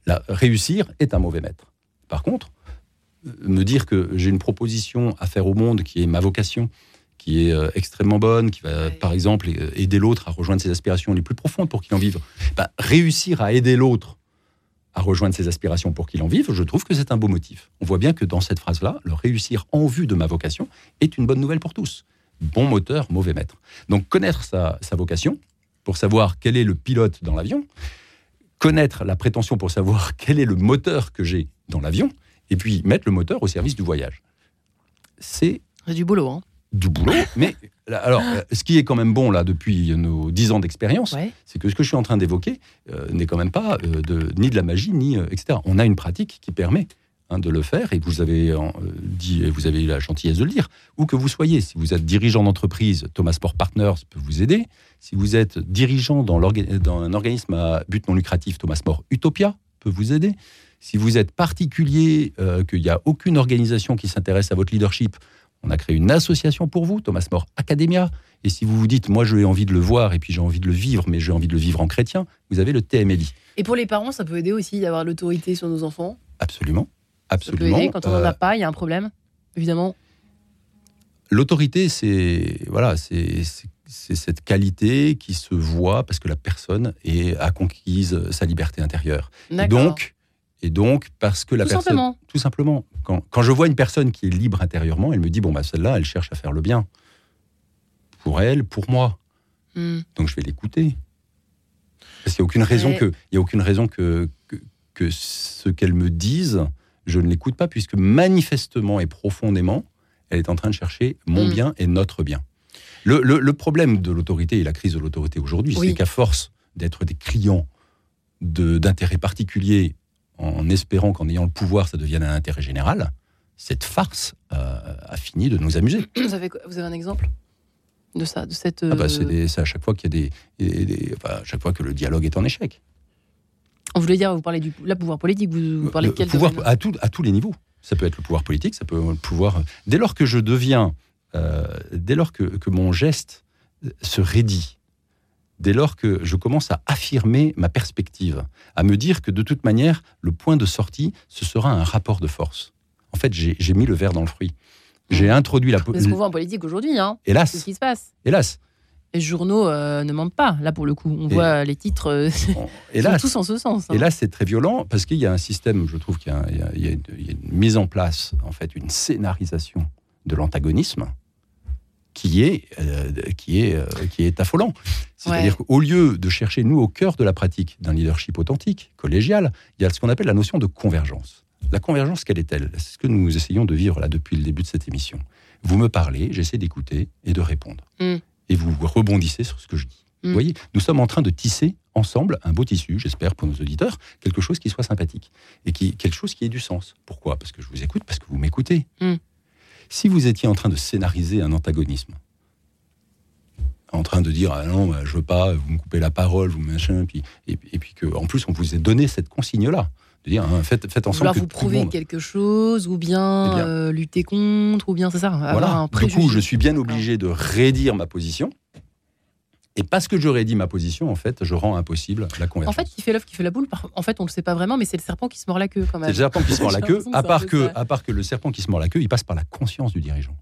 Là, réussir est un mauvais maître. Par contre, euh, me dire que j'ai une proposition à faire au monde qui est ma vocation, qui est euh, extrêmement bonne, qui va par exemple euh, aider l'autre à rejoindre ses aspirations les plus profondes pour qu'il en vive, ben, réussir à aider l'autre à rejoindre ses aspirations pour qu'il en vive, je trouve que c'est un beau motif. On voit bien que dans cette phrase-là, le réussir en vue de ma vocation est une bonne nouvelle pour tous. Bon moteur, mauvais maître. Donc connaître sa, sa vocation pour savoir quel est le pilote dans l'avion, connaître la prétention pour savoir quel est le moteur que j'ai dans l'avion, et puis mettre le moteur au service du voyage. C'est du boulot, hein. du boulot, mais alors, euh, ce qui est quand même bon là depuis nos dix ans d'expérience, Ouais. c'est que ce que je suis en train d'évoquer euh, n'est quand même pas euh, de, ni de la magie, ni euh, etc. On a une pratique qui permet hein, de le faire, et vous avez euh, dit, vous avez eu la gentillesse de le dire, où que vous soyez, si vous êtes dirigeant d'entreprise, Thomas Sport Partners peut vous aider. Si vous êtes dirigeant dans, dans un organisme à but non lucratif, Thomas Sport Utopia peut vous aider. Si vous êtes particulier, euh, qu'il n'y a aucune organisation qui s'intéresse à votre leadership, on a créé une association pour vous, Thomas More Academia. Et si vous vous dites, moi, j'ai envie de le voir et puis j'ai envie de le vivre, mais j'ai envie de le vivre en chrétien, vous avez le TMLI. Et pour les parents, ça peut aider aussi d'avoir l'autorité sur nos enfants? Absolument. Absolument. aider. Quand on n'en Euh, a pas, il y a un problème, évidemment. L'autorité, c'est voilà, c'est cette qualité qui se voit parce que la personne est, a conquise sa liberté intérieure. Et donc, et donc, parce que la Tout personne, simplement. tout simplement, quand, quand je vois une personne qui est libre intérieurement, elle me dit bon bah celle-là, elle cherche à faire le bien pour elle, pour moi. Hmm. Donc je vais l'écouter. Parce qu'il n'y a aucune raison que, il y a aucune raison que, que, que ce qu'elle me dise, je ne l'écoute pas, puisque manifestement et profondément, elle est en train de chercher mon Mm. bien et notre bien. Le, le- le problème de l'autorité et la crise de l'autorité aujourd'hui, Oui. c'est qu'à force d'être des clients de- d'intérêts particuliers, en espérant qu'en ayant le pouvoir, ça devienne un intérêt général, cette farce euh, a fini de nous amuser. Vous, avez, quoi- vous avez un exemple de ça, de cette. Ah bah, c'est euh, c'est à chaque fois qu'il y a des, des- des- enfin, à chaque fois que le dialogue est en échec. Vous voulez dire, vous parlez du là, pouvoir politique, vous, vous parlez de quel pouvoir à, tout- à tous les niveaux. Ça peut être le pouvoir politique, ça peut être le pouvoir. Dès lors que je deviens, euh, dès lors que, que mon geste se raidit, dès lors que je commence à affirmer ma perspective, à me dire que de toute manière, le point de sortie, ce sera un rapport de force. En fait, j'ai mis le verre dans le fruit. J'ai introduit la. C'est ce qu'on voit en politique aujourd'hui, hein. C'est ce Hélas, qui se passe. hélas, journaux euh, ne mentent pas, là, pour le coup. On Et- voit les titres euh, sont hélas. tous en ce sens. hein. Et là, c'est très violent parce qu'il y a un système, je trouve qu'il y a, y y une, mise en place, en fait, une scénarisation de l'antagonisme qui est, euh, qui est, qui est affolant. C'est-à-dire qu'au lieu de chercher, nous, au cœur de la pratique d'un leadership authentique, collégial, il y a ce qu'on appelle la notion de convergence. La convergence, quelle est-elle? C'est ce que nous essayons de vivre là depuis le début de cette émission. Vous me parlez, j'essaie d'écouter et de répondre. Mm. Et vous rebondissez sur ce que je dis. Mm. Vous voyez, nous sommes en train de tisser ensemble un beau tissu, j'espère pour nos auditeurs, quelque chose qui soit sympathique et qui, quelque chose qui ait du sens. Pourquoi? Parce que je vous écoute, parce que vous m'écoutez. Mm. Si vous étiez en train de scénariser un antagonisme, en train de dire ah non, bah, je veux pas, vous me coupez la parole, vous machin, puis, et, et puis que en plus on vous ait donné cette consigne-là, de dire hein, faites, faites ensemble Vouloir que vous prouver monde- quelque chose, ou bien, Eh bien. euh, lutter contre, ou bien c'est ça, avoir Voilà. un Du coup, je suis bien obligé de rédire ma position. Et parce que j'aurais dit ma position, en fait, je rends impossible la conversion. En fait, qui fait l'œuf, qui fait la boule, en fait, on ne le sait pas vraiment, mais c'est le serpent qui se mord la queue quand même. C'est le serpent qui se mord la queue, à part, que, à part que le serpent qui se mord la queue, il passe par la conscience du dirigeant.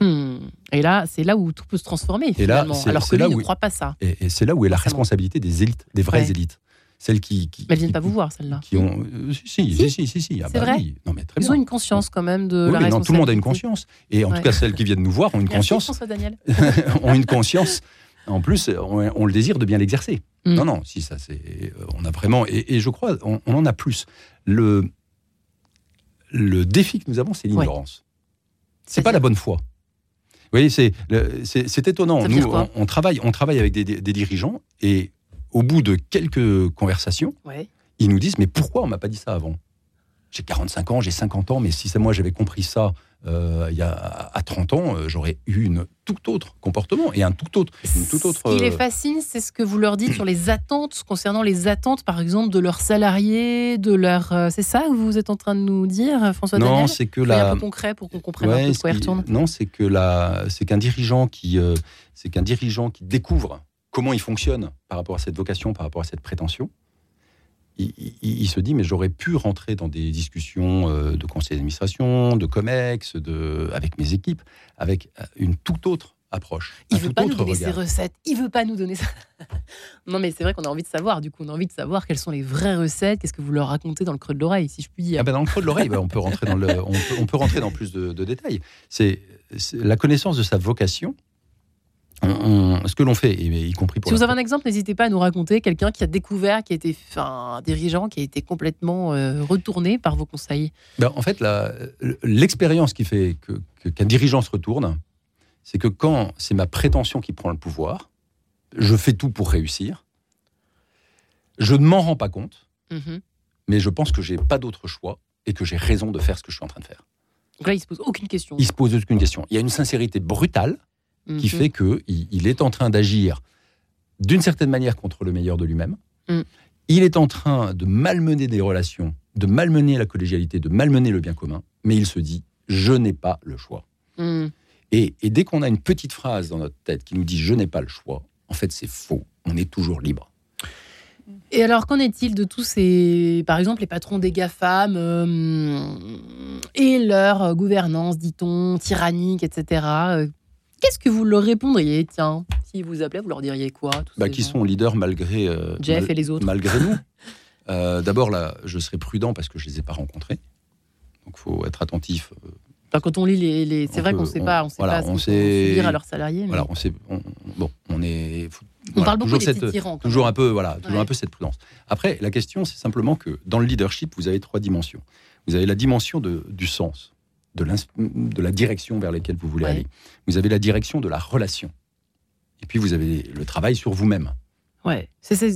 Hmm. Et là, c'est là où tout peut se transformer, finalement, là, alors que lui ne croit pas ça. Et, c'est là où est la responsabilité des élites, des vraies élites. Celles qui, qui, mais elles viennent pas vous voir, celles-là. Qui ont, euh, si, si, si, si, si, ah bah vrai. Non, mais très Ils ont une conscience quand même de la responsabilité. Non, tout le monde a une conscience. Et en tout cas, celles qui viennent nous voir ont une Merci, conscience. François Daniel. ont une conscience. En plus, on, le désire de bien l'exercer. Hmm. Non, non, si ça, c'est, euh, on a vraiment, et, je crois, on, en a plus. Le, le défi que nous avons, c'est l'ignorance. C'est pas la bonne foi. Vous voyez, c'est, étonnant. Nous, on, travaille, on travaille avec des, des dirigeants et au bout de quelques conversations, ils nous disent Mais pourquoi on m'a pas dit ça avant? J'ai 45 ans, j'ai 50 ans, mais si c'est moi j'avais compris ça euh, il y a, à 30 ans, euh, j'aurais eu une tout autre comportement et un tout autre. Une tout autre Ce qui les euh, fascine, c'est ce que vous leur dites sur les attentes, concernant les attentes, par exemple, de leurs salariés, de leur. c'est ça que vous êtes en train de nous dire, François Non, c'est que la. un peu concret pour qu'on comprenne un peu de quoi il retourne. Non, c'est que la, c'est qu'un dirigeant qui, c'est qu'un dirigeant qui découvre comment il fonctionne par rapport à cette vocation, par rapport à cette prétention, il, se dit mais j'aurais pu rentrer dans des discussions euh, de conseil d'administration, de COMEX, de, avec mes équipes, avec euh, une toute autre approche. Il veut pas nous donner ses recettes. Il veut pas nous donner ça. non, mais c'est vrai qu'on a envie de savoir. Du coup, on a envie de savoir quelles sont les vraies recettes. Qu'est-ce que vous leur racontez dans le creux de l'oreille, si je puis dire. Ah ben dans le creux de l'oreille, ben, on peut rentrer dans le, on peut, rentrer dans plus de, de détails. C'est la connaissance de sa vocation ce que l'on fait, y compris pour. Si vous avez un exemple, n'hésitez pas à nous raconter quelqu'un qui a découvert, qui a été un dirigeant, qui a été complètement euh, retourné par vos conseils. Ben, en fait, l'expérience qui fait qu'un dirigeant se retourne, c'est que quand c'est ma prétention qui prend le pouvoir, je fais tout pour réussir. Je ne m'en rends pas compte, mhm. mais je pense que j'ai pas d'autre choix et que j'ai raison de faire ce que je suis en train de faire. Donc là, il se pose aucune question. Il se pose aucune question. Il y a une sincérité brutale qui mhm. fait qu'il il est en train d'agir d'une certaine manière contre le meilleur de lui-même. Mm. Il est en train de malmener des relations, de malmener la collégialité, de malmener le bien commun, mais il se dit je n'ai pas le choix. Mm. Et, dès qu'on a une petite phrase dans notre tête qui nous dit je n'ai pas le choix, en fait c'est faux. On est toujours libre. Et alors, qu'en est-il de tous ces, par exemple, les patrons des GAFAM euh, et leur gouvernance, dit-on, tyrannique, etc. Qu'est-ce que vous leur répondriez Tiens, s'ils vous appelaient, vous leur diriez quoi bah, Qui sont leaders malgré, euh, Jeff et les autres. malgré nous euh, D'abord, là, je serai prudent parce que je ne les ai pas rencontrés. Donc, il faut être attentif. Euh, quand on lit les, c'est vrai qu'on ne sait pas, on sait pas ce sait dire à leurs salariés. Voilà, on sait, bon, on est. on parle beaucoup des cette, tyrans, Toujours un peu, voilà, toujours un peu cette prudence. Après, la question, c'est simplement que dans le leadership, vous avez trois dimensions. Vous avez la dimension de, du sens de, de la direction vers laquelle vous voulez aller. Vous avez la direction de la relation. Et puis vous avez le travail sur vous-même. Ouais, c'est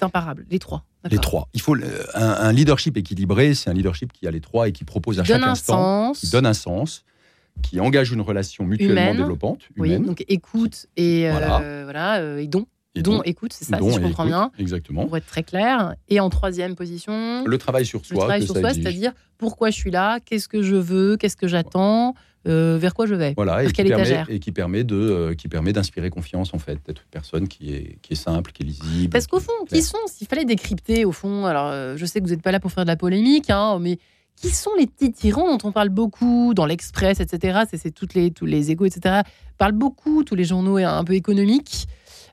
imparable, les trois. Les trois. Il faut un, leadership équilibré, c'est un leadership qui a les trois et qui propose à chaque instant, qui donne un sens, qui engage une relation mutuellement développante. Oui, donc écoute et euh, voilà, euh, et don. Et dont écoute, c'est ça, si je comprends bien. Exactement. Pour être très clair. Et en troisième position. Le travail sur soi. Le travail sur soi, c'est-à-dire pourquoi je suis là, qu'est-ce que je veux, qu'est-ce que j'attends, euh, vers quoi je vais? Voilà, et qui, permet, et qui permet de, euh, qui permet d'inspirer confiance en fait, d'être une personne qui est, qui est simple, qui est lisible. Parce qu'au fond, qui sont, s'il fallait décrypter, au fond, alors euh, je sais que vous n'êtes pas là pour faire de la polémique, hein, mais qui sont les petits tyrans dont on parle beaucoup dans l'Express, etc. C'est toutes les, tous les égaux, etc. Parlent beaucoup, tous les journaux un peu économiques.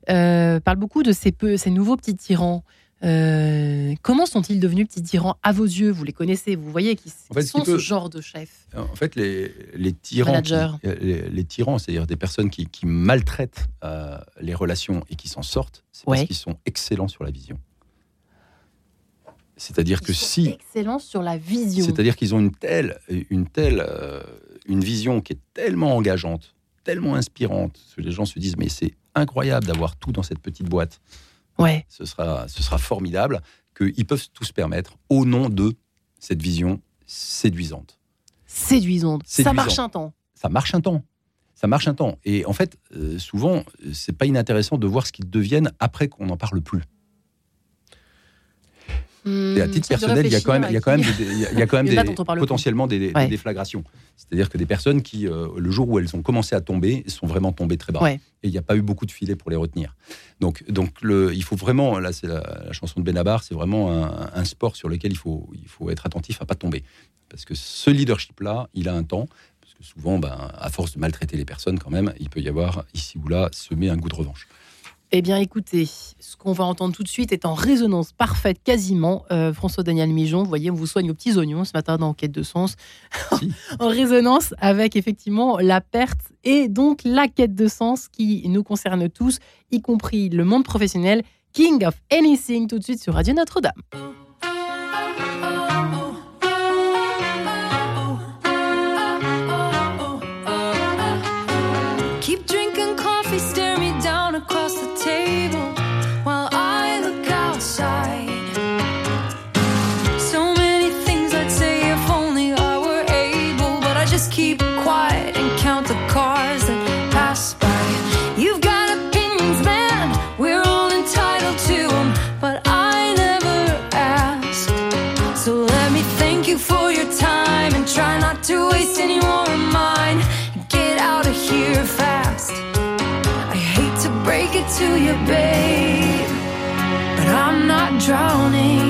Euh, parle beaucoup de ces, peu, ces nouveaux petits tyrans. Euh, comment sont-ils devenus petits tyrans à vos yeux? Vous les connaissez, vous voyez qui, sont ce genre de chefs. En fait, les, les tyrans, les, tyrans, c'est-à-dire des personnes qui, maltraitent euh, les relations et qui s'en sortent, c'est parce qu'ils sont excellents sur la vision. C'est-à-dire que si excellents sur la vision, c'est-à-dire qu'ils ont une telle, une telle, une vision qui est tellement engageante, tellement inspirante, que les gens se disent mais c'est incroyable d'avoir tout dans cette petite boîte. Ouais. Ce sera, ce sera formidable qu'ils peuvent tous se permettre au nom de cette vision séduisante. Séduisante. Ça marche un temps. Ça marche un temps. Ça marche un temps. Et en fait, euh, souvent, c'est pas inintéressant de voir ce qu'ils deviennent après qu'on n'en parle plus. Hmm, et à titre personnel, il y a quand même, il y a quand même, des, il y a quand même des, potentiellement des, déflagrations. C'est-à-dire que des personnes qui, euh, le jour où elles ont commencé à tomber, sont vraiment tombées très bas. Et il n'y a pas eu beaucoup de filets pour les retenir. Donc, donc le, il faut vraiment, là c'est la, chanson de Benabar, c'est vraiment un, sport sur lequel il faut, il faut être attentif à pas tomber. Parce que ce leadership-là, il a un temps. Parce que souvent, ben, à force de maltraiter les personnes, quand même, il peut y avoir ici ou là semer un goût de revanche. Eh bien, écoutez, ce qu'on va entendre tout de suite est en résonance parfaite, quasiment. Euh, François-Daniel Mijon, vous voyez, on vous soigne aux petits oignons ce matin dans Quête de Sens. en résonance avec effectivement la perte et donc la quête de sens qui nous concerne tous, y compris le monde professionnel. King of Anything, tout de suite sur Radio Notre-Dame. drowning.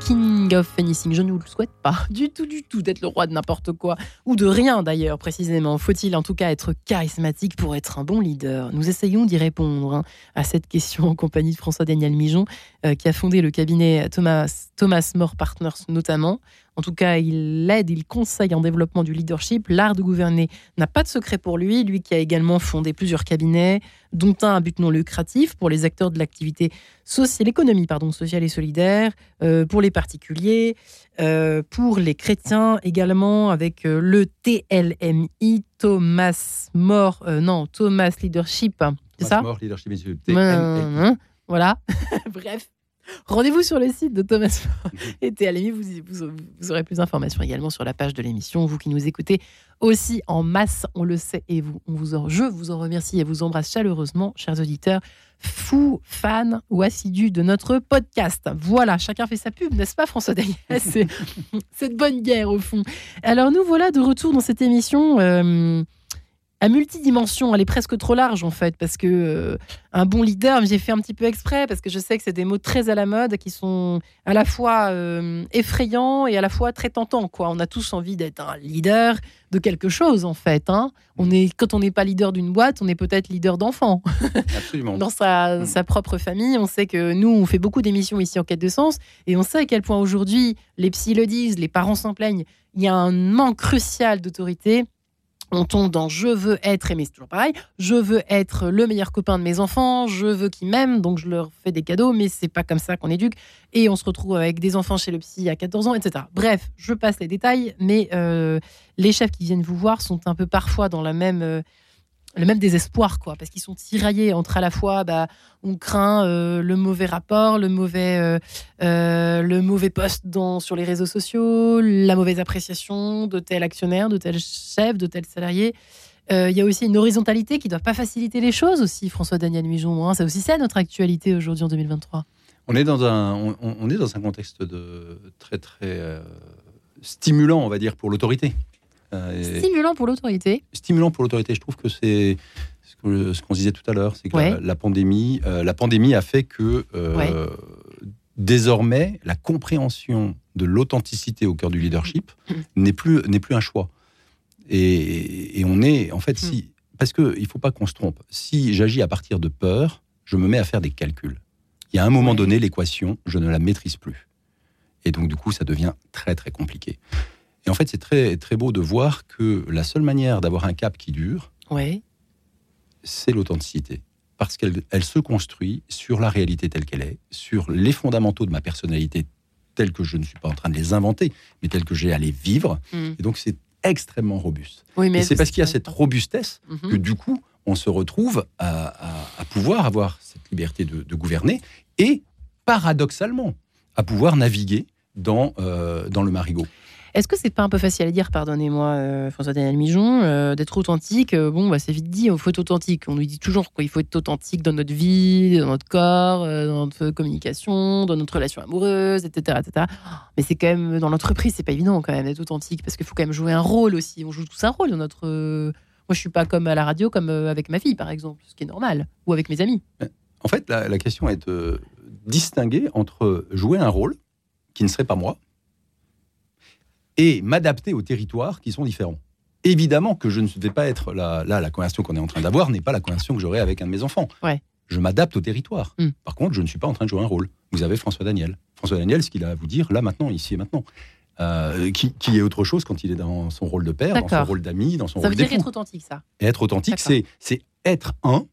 King of Anything. Je ne vous le souhaite pas du tout, du tout d'être le roi de n'importe quoi, ou de rien d'ailleurs précisément. Faut-il en tout cas être charismatique pour être un bon leader? Nous essayons d'y répondre hein, à cette question en compagnie de François-Daniel Mijon, euh, qui a fondé le cabinet Thomas, Thomas More Partners notamment. En tout cas, il aide, il conseille en développement du leadership. L'art de gouverner n'a pas de secret pour lui, lui qui a également fondé plusieurs cabinets, dont un à but non lucratif pour les acteurs de l'activité sociale, l'économie pardon, sociale et solidaire, euh, pour les particuliers, euh, pour les chrétiens également, avec euh, le TLMI, Thomas More, non, Thomas Leadership, c'est ça? More Leadership Voilà, bref. Rendez-vous sur le site de Thomas et Théa vous, vous, vous, aurez plus d'informations également sur la page de l'émission. Vous qui nous écoutez aussi en masse, on le sait, et vous, on vous en, je vous en remercie et vous embrasse chaleureusement, chers auditeurs, fous, fans ou assidus de notre podcast. Voilà, chacun fait sa pub, n'est-ce pas François C'est cette bonne guerre au fond. Alors nous voilà de retour dans cette émission. Euh, à multidimension, elle est presque trop large en fait, parce que euh, un bon leader, j'ai fait un petit peu exprès, parce que je sais que c'est des mots très à la mode, qui sont à la fois euh, effrayants et à la fois très tentants. Quoi. On a tous envie d'être un leader de quelque chose en fait. Hein. On est, quand on n'est pas leader d'une boîte, on est peut-être leader d'enfants. Absolument. Dans sa, sa, propre famille, on sait que nous, on fait beaucoup d'émissions ici en quête de sens, et on sait à quel point aujourd'hui, les psys le disent, les parents s'en plaignent, il y a un manque crucial d'autorité on tombe dans je veux être aimé, c'est toujours pareil. Je veux être le meilleur copain de mes enfants, je veux qu'ils m'aiment, donc je leur fais des cadeaux, mais c'est pas comme ça qu'on éduque. Et on se retrouve avec des enfants chez le psy à 14 ans, etc. Bref, je passe les détails, mais euh, les chefs qui viennent vous voir sont un peu parfois dans la même. Euh, le même désespoir, quoi, parce qu'ils sont tiraillés entre à la fois, bah, on craint euh, le mauvais rapport, le mauvais, euh, euh, le mauvais poste dans, sur les réseaux sociaux, la mauvaise appréciation de tel actionnaire, de tel chef, de tel salarié. Il y a aussi une horizontalité qui ne doit pas faciliter les choses aussi, François Daniel Mijon. Hein, c'est aussi ça notre actualité aujourd'hui en 2023. On est dans un, on est dans un contexte de très très stimulant, on va dire, pour l'autorité. Euh, stimulant pour l'autorité. Stimulant pour l'autorité. Je trouve que c'est ce qu'on disait tout à l'heure, c'est que la, pandémie, euh, la pandémie a fait que euh, désormais la compréhension de l'authenticité au cœur du leadership n'est plus n'est plus un choix. Et, on est en fait mm. si parce que il faut pas qu'on se trompe. Si j'agis à partir de peur, je me mets à faire des calculs. Il y a un moment donné, l'équation, je ne la maîtrise plus. Et donc du coup, ça devient très très compliqué. Et en fait, c'est très, très beau de voir que la seule manière d'avoir un cap qui dure, c'est l'authenticité. Parce qu'elle elle se construit sur la réalité telle qu'elle est, sur les fondamentaux de ma personnalité tels que je ne suis pas en train de les inventer, mais tels que j'ai à les vivre. Mm. Et donc, c'est extrêmement robuste. Oui, mais et c'est parce qu'il y a cette robustesse mm-hmm. que, du coup, on se retrouve à, pouvoir avoir cette liberté de, gouverner et, paradoxalement, à pouvoir naviguer dans, euh, dans le marigot. Est-ce que c'est pas un peu facile à dire, pardonnez-moi, euh, François-Daniel Mijon, euh, d'être authentique euh, Bon, bah, c'est vite dit, il faut être authentique. On nous dit toujours qu'il faut être authentique dans notre vie, dans notre corps, dans notre communication, dans notre relation amoureuse, etc. etc. Mais c'est quand même, dans l'entreprise, c'est pas évident quand même d'être authentique parce qu'il faut quand même jouer un rôle aussi. On joue tous un rôle dans notre. Moi, je suis pas comme à la radio, comme avec ma fille, par exemple, ce qui est normal, ou avec mes amis. En fait, la question est de distinguer entre jouer un rôle qui ne serait pas moi et m'adapter aux territoires qui sont différents. Évidemment que je ne vais pas être là, là la conversation qu'on est en train d'avoir n'est pas la conversation que j'aurai avec un de mes enfants. Ouais. Je m'adapte au territoire. Hmm. Par contre, je ne suis pas en train de jouer un rôle. Vous avez François Daniel. François Daniel, ce qu'il a à vous dire là maintenant, ici et maintenant. Euh, qui, est autre chose quand il est dans son rôle de père, dans son rôle d'ami, dans son ça rôle Ça veut dire être authentique, ça. Et être authentique, c'est être un,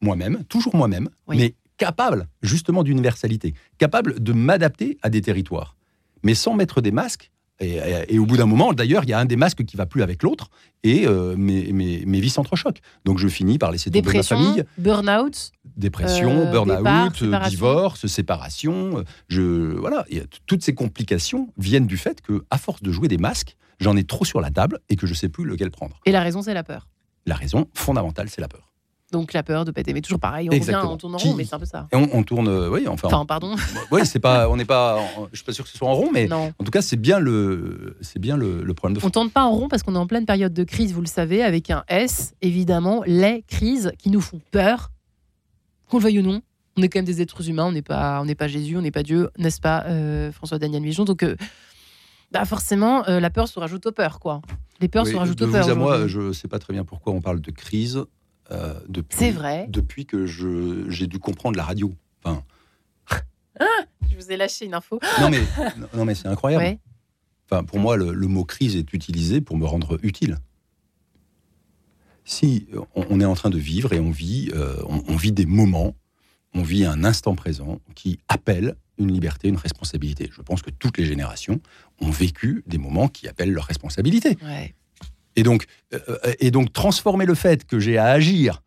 moi-même, toujours moi-même, mais capable justement d'universalité, capable de m'adapter à des territoires, mais sans mettre des masques et, au bout d'un moment, d'ailleurs, il y a un des masques qui va plus avec l'autre et euh, mes, mes, mes, vies s'entrochoquent. Donc je finis par laisser tomber ma famille. Burn-out. Dépression, euh, burn-out, divorce, séparation. Je, voilà, toutes ces complications viennent du fait que, à force de jouer des masques, j'en ai trop sur la table et que je ne sais plus lequel prendre. Et la raison, c'est la peur. La raison fondamentale, c'est la peur. Donc la peur de péter, mais toujours pareil, on revient, on tourne en rond, mais c'est un peu ça. on, tourne, euh, oui, enfin. Enfin, pardon. oui, c'est pas, on n'est pas, je suis pas sûr que ce soit en rond, mais en tout cas, c'est bien le, c'est bien le, problème de fond. On tourne pas en rond parce qu'on est en pleine période de crise, vous le savez, avec un S, évidemment, les crises qui nous font peur, qu'on le veuille ou non. On est quand même des êtres humains, on n'est pas, on n'est pas Jésus, on n'est pas Dieu, n'est-ce pas, euh, François Daniel Mijon. Donc, euh, bah forcément, la peur se rajoute aux peurs, quoi. Les peurs se rajoutent aux peurs. à moi, je sais pas très bien pourquoi on parle de crise. Euh, c'est vrai. Depuis que j'ai dû comprendre la radio. Enfin. Ah, je vous ai lâché une info. Non mais, non, mais c'est incroyable. Enfin, pour moi, le, mot crise est utilisé pour me rendre utile. Si on, est en train de vivre et on vit, euh, on, vit des moments, on vit un instant présent qui appelle une liberté, une responsabilité. Je pense que toutes les générations ont vécu des moments qui appellent leur responsabilité. Ouais. Et donc, euh, et donc transformer le fait que j'ai à agir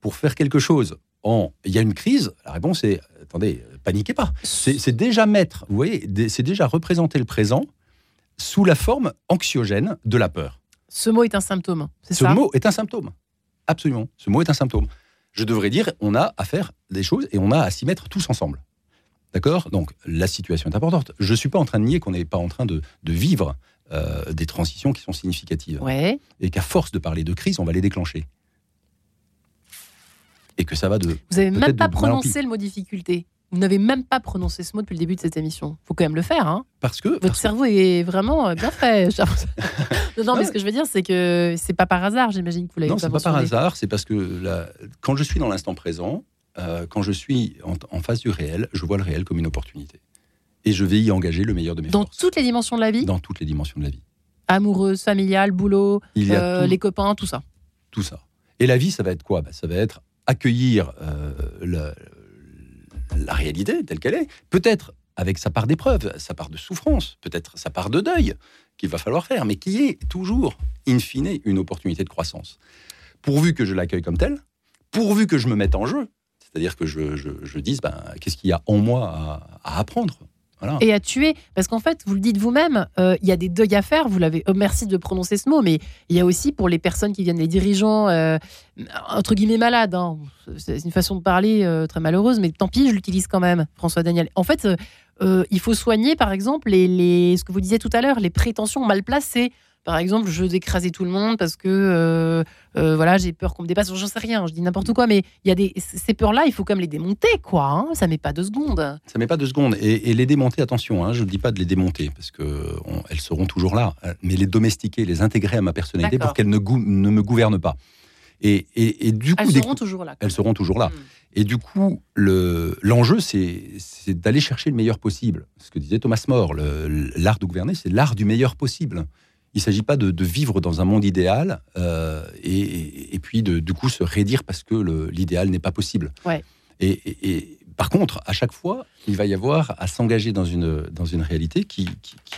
pour faire quelque chose en il y a une crise, la réponse est attendez, paniquez pas. C'est déjà mettre, vous voyez, c'est déjà représenter le présent sous la forme anxiogène de la peur. Ce mot est un symptôme, c'est ça? Ce mot est un symptôme. Absolument. Ce mot est un symptôme. Je devrais dire, on a à faire des choses et on a à s'y mettre tous ensemble. D'accord? Donc, la situation est importante. Je ne suis pas en train de nier qu'on n'est pas en train de, vivre euh, des transitions qui sont significatives. Ouais. Et qu'à force de parler de crise, on va les déclencher. Et que ça va de. Vous n'avez même pas prononcé le mot difficulté. Vous n'avez même pas prononcé ce mot depuis le début de cette émission. Il faut quand même le faire. Hein parce que votre cerveau est vraiment euh, bien fait. non, mais ce que je veux dire, c'est que c'est pas par hasard, j'imagine que vous l'avez. Non, c'est pas par hasard. C'est parce que quand je suis dans l'instant présent, euh, quand je suis en, face du réel, je vois le réel comme une opportunité. Et je vais y engager le meilleur de mes dans forces. Dans toutes les dimensions de la vie Dans toutes les dimensions de la vie. Amoureuse, familiale, boulot, euh, les copains, tout ça. Tout ça. Et la vie, ça va être quoi? Bah, Ça va être accueillir la réalité telle qu'elle est, peut-être avec sa part d'épreuve, sa part de souffrance, peut-être sa part de deuil qu'il va falloir faire, mais qui est toujours, in fine, une opportunité de croissance. Pourvu que je l'accueille comme telle, pourvu que je me mette en jeu, c'est-à-dire que je, dise, ben, qu'est-ce qu'il y a en moi à apprendre? Et à tuer. Parce qu'en fait, vous le dites vous-même, euh, il y a des deuils à faire. Vous l'avez, oh, merci de prononcer ce mot, mais il y a aussi pour les personnes qui viennent, les dirigeants, euh, entre guillemets malades. Hein. C'est une façon de parler euh, très malheureuse, mais tant pis, je l'utilise quand même, François Daniel. En fait, il faut soigner, par exemple, les, ce que vous disiez tout à l'heure, les prétentions mal placées. Par exemple, je veux écraser tout le monde parce que euh, euh, voilà, j'ai peur qu'on me dépasse. J'en sais rien, je dis n'importe quoi, mais il y a des ces peurs-là, il faut quand même les démonter, quoi. Hein. ça met pas deux secondes. Ça met pas deux secondes. Et, les démonter, attention, hein, je ne dis pas de les démonter parce que elles seront toujours là, mais les domestiquer, les intégrer à ma personnalité pour qu'elles ne, ne, me gouvernent pas. Et, et, du coup, elles seront toujours là. Elles seront toujours là. Et du coup, l'enjeu, c'est d'aller chercher le meilleur possible. Ce que disait Thomas More, l'art de gouverner, c'est l'art du meilleur possible. Il ne s'agit pas de, vivre dans un monde idéal euh, et, puis de, du coup se raidir parce que l'idéal n'est pas possible. Ouais. Et, par contre, à chaque fois, il va y avoir à s'engager dans une, dans une réalité qui,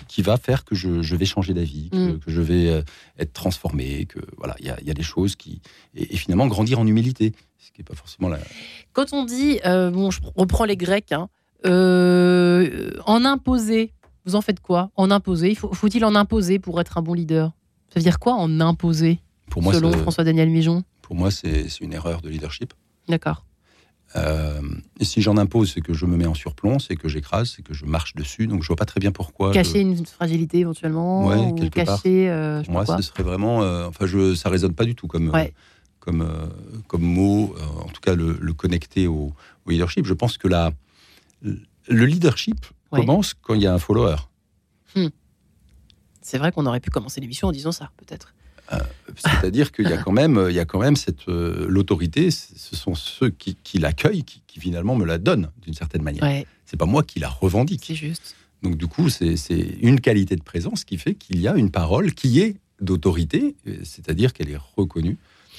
qui, va faire que je, vais changer d'avis, que, mm. je vais euh, être transformé, que voilà, il y a, des choses qui et, finalement grandir en humilité, ce qui n'est pas forcément la. Quand on dit, euh, bon, je reprends les Grecs, hein, en imposer vous en faites quoi? En imposer? Faut-il en imposer pour être un bon leader? Ça veut dire quoi en imposer pour moi, Selon François-Daniel Mijon? Pour moi, c'est une erreur de leadership. D'accord. Euh, et si j'en impose, c'est que je me mets en surplomb, c'est que j'écrase, c'est que je marche dessus. Donc je vois pas très bien pourquoi. Cacher une fragilité éventuellement. Ouais, ou quelque cacher, euh, moi, ce serait vraiment. Euh, enfin, je, ça résonne pas du tout comme comme comme mot. en tout cas, le, connecter au, leadership. Je pense que la le leadership, commence quand il y a un follower. Hmm. C'est vrai qu'on aurait pu commencer l'émission en disant ça, peut-être. Euh, c'est-à-dire qu'il y a quand même, il y a quand même cette euh, l'autorité. Ce sont ceux qui, l'accueillent qui, finalement me la donnent d'une certaine manière. Ouais. C'est pas moi qui la revendique. C'est juste. Donc du coup, c'est une qualité de présence qui fait qu'il y a une parole qui est d'autorité, c'est-à-dire qu'elle est reconnue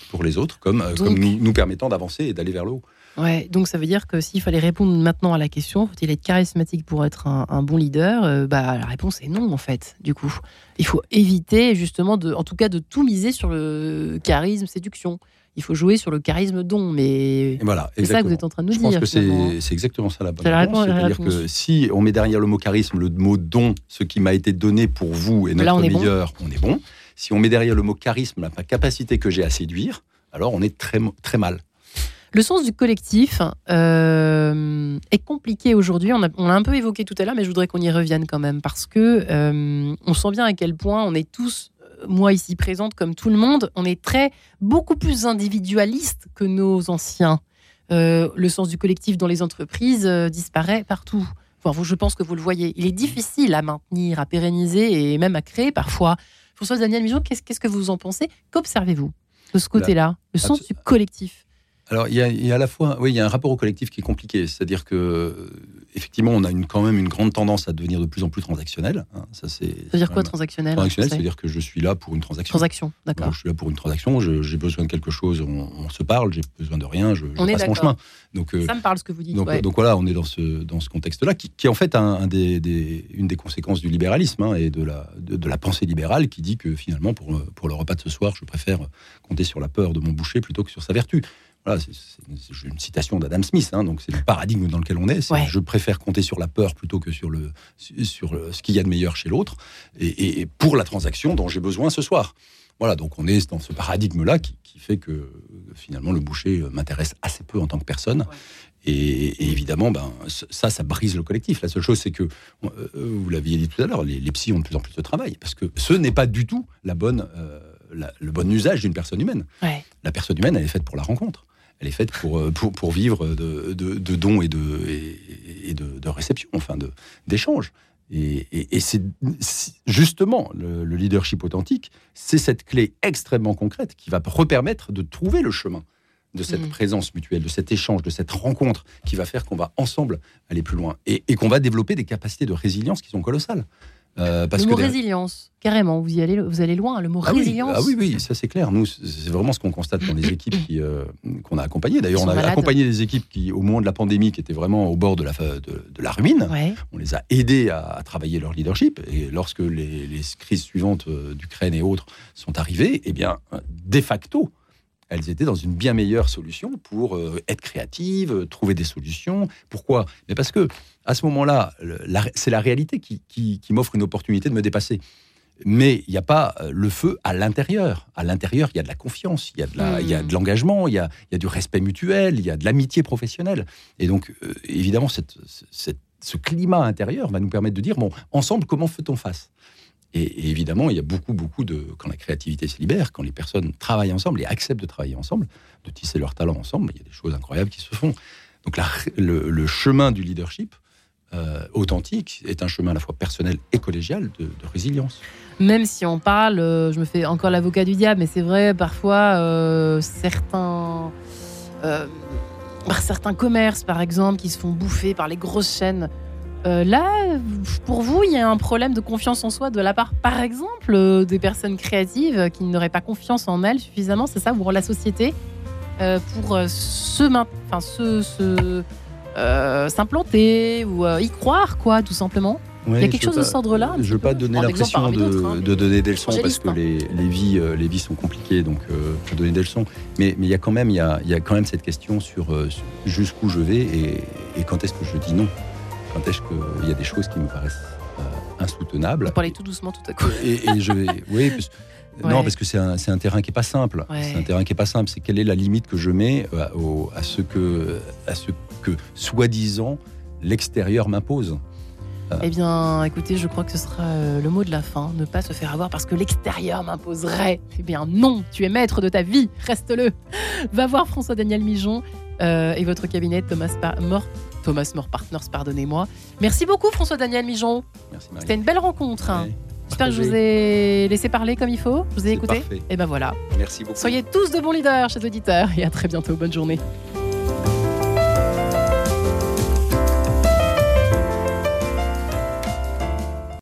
pour les autres comme, euh, comme nous, nous permettant d'avancer et d'aller vers le haut. Ouais, donc ça veut dire que s'il fallait répondre maintenant à la question, faut-il être charismatique pour être un, bon leader euh, Bah la réponse est non en fait. Du coup, il faut éviter justement de, en tout cas, de tout miser sur le charisme séduction. Il faut jouer sur le charisme don, mais voilà, c'est ça que vous êtes en train de nous Je dire. Je pense que c'est exactement ça la bonne réponse. C'est-à-dire que si on met derrière le mot charisme le mot don, ce qui m'a été donné pour vous et notre meilleur, on est bon. Si on met derrière le mot charisme la capacité que j'ai à séduire, alors on est très, très mal. Le sens du collectif euh, est compliqué aujourd'hui. On, l'a un peu évoqué tout à l'heure, mais je voudrais qu'on y revienne quand même parce que euh, on sent bien à quel point on est tous, euh, moi ici présente comme tout le monde, on est très beaucoup plus individualiste que nos anciens. le sens du collectif dans les entreprises disparaît partout. Enfin, je pense que vous le voyez. Il est difficile à maintenir, à pérenniser et même à créer parfois. François Daniel Mijon, qu'est-ce que vous en pensez? Qu'observez-vous de ce côté-là, le sens du collectif? Alors, il y, a, à la fois, oui, il y a un rapport au collectif qui est compliqué. C'est-à-dire que, effectivement, on a une, quand même une grande tendance à devenir de plus en plus transactionnel. Hein. Ça, c'est. Dire quoi transactionnel? Transactionnel, c'est-à-dire que je suis là pour une transaction. Transaction, d'accord. je suis là pour une transaction. j'ai besoin de quelque chose, on, se parle. J'ai besoin de rien, je, on passe mon chemin. Donc, euh, ça me parle ce que vous dites. Donc, donc voilà, on est dans ce dans ce contexte-là, qui, est en fait un, des, une des conséquences du libéralisme hein, et de la de, la pensée libérale, qui dit que finalement, pour pour le repas de ce soir, je préfère compter sur la peur de mon boucher plutôt que sur sa vertu Voilà, c'est une citation d'Adam Smith, hein, donc c'est le paradigme dans lequel on est. Je préfère compter sur la peur plutôt que sur, le, sur ce qu'il y a de meilleur chez l'autre, et, pour la transaction dont j'ai besoin ce soir. Voilà, donc on est dans ce paradigme-là qui, fait que finalement le boucher m'intéresse assez peu en tant que personne. Et, évidemment, ben, ça, ça brise le collectif. La seule chose, c'est que, euh, vous l'aviez dit tout à l'heure, les, psys ont de plus en plus de travail, parce que ce n'est pas du tout la bonne, euh, le bon usage d'une personne humaine. La personne humaine, elle est faite pour la rencontre. Elle est faite pour, euh, pour, pour vivre de, de, dons et de, et, de, de réception, enfin d'échanges. Et, et c'est justement le, le, leadership authentique, c'est cette clé extrêmement concrète qui va repermettre de trouver le chemin de cette mm. présence mutuelle, de cet échange, de cette rencontre qui va faire qu'on va ensemble aller plus loin et, qu'on va développer des capacités de résilience qui sont colossales. Euh, parce le mot résilience, carrément, vous y allez, vous allez loin. Le mot ah résilience. ah oui, oui, ça c'est clair. Nous, c'est vraiment ce qu'on constate dans les équipes euh, qu'on a accompagnées. D'ailleurs, on a accompagné des équipes qui, au moment de la pandémie, qui étaient vraiment au bord de la, de, la ruine. On les a aidés à, travailler leur leadership. Et lorsque les, les crises suivantes euh, d'Ukraine et autres sont arrivées, eh bien, de facto, elles étaient dans une bien meilleure solution pour euh, être créatives, euh, trouver des solutions. Pourquoi? Mais parce que à ce moment-là, c'est la réalité qui, m'offre une opportunité de me dépasser. Mais il n'y a pas euh, le feu à l'intérieur. À l'intérieur, il y a de la confiance, il y a de, hmm. l'engagement, il, y a, du respect mutuel, il y a de l'amitié professionnelle. Et donc, évidemment, ce climat intérieur va nous permettre de dire, bon, ensemble, comment fait-on face? Et, évidemment, il y a beaucoup, beaucoup de. Quand la créativité se libère, quand les personnes travaillent ensemble et acceptent de travailler ensemble, de tisser leur talent ensemble, il y a des choses incroyables qui se font. Donc le, chemin du leadership euh, authentique est un chemin à la fois personnel et collégial de, résilience. Même si on parle, euh, je me fais encore l'avocat du diable, mais c'est vrai, parfois, euh, certains. certains commerces, par exemple, qui se font bouffer par les grosses chaînes euh, là, pour vous, il y a un problème de confiance en soi de la part, par exemple, euh, des personnes créatives qui n'auraient pas confiance en elles suffisamment, c'est ça, ou la société, euh, pour se, enfin, se, s'implanter ou y croire, quoi, tout simplement. il y a quelque chose de ce ordre-là Je ne veux pas donner l'impression de, hein, de, donner des leçons parce que les, les, vies, les vies sont compliquées, donc je peux donner des leçons. Mais, mais il, y a quand même, il, y a, il y a quand même cette question sur jusqu'où je vais et, et quand est-ce que je dis non est-ce qu'il y a des choses qui me paraissent euh, insoutenables. Vous parlez tout doucement tout à coup. Et, je vais, oui, non, parce que c'est un, un, terrain qui est pas simple. C'est un terrain qui est pas simple. C'est quelle est la limite que je mets euh, à, ce que, à ce que soi-disant l'extérieur m'impose. Euh. Eh bien, écoutez, je crois que ce sera le mot de la fin. Ne pas se faire avoir parce que l'extérieur m'imposerait. Eh bien, non, tu es maître de ta vie, reste-le. Va voir François-Daniel Mijon et votre cabinet Thomas Mort Thomas More Partners, pardonnez-moi. Merci beaucoup François-Daniel Mijon. C'était une belle rencontre. J'espère que je vous ai laissé parler comme il faut. Je vous ai écouté. Et ben voilà. Merci beaucoup. Soyez tous de bons leaders, chers auditeurs, et à très bientôt. Bonne journée.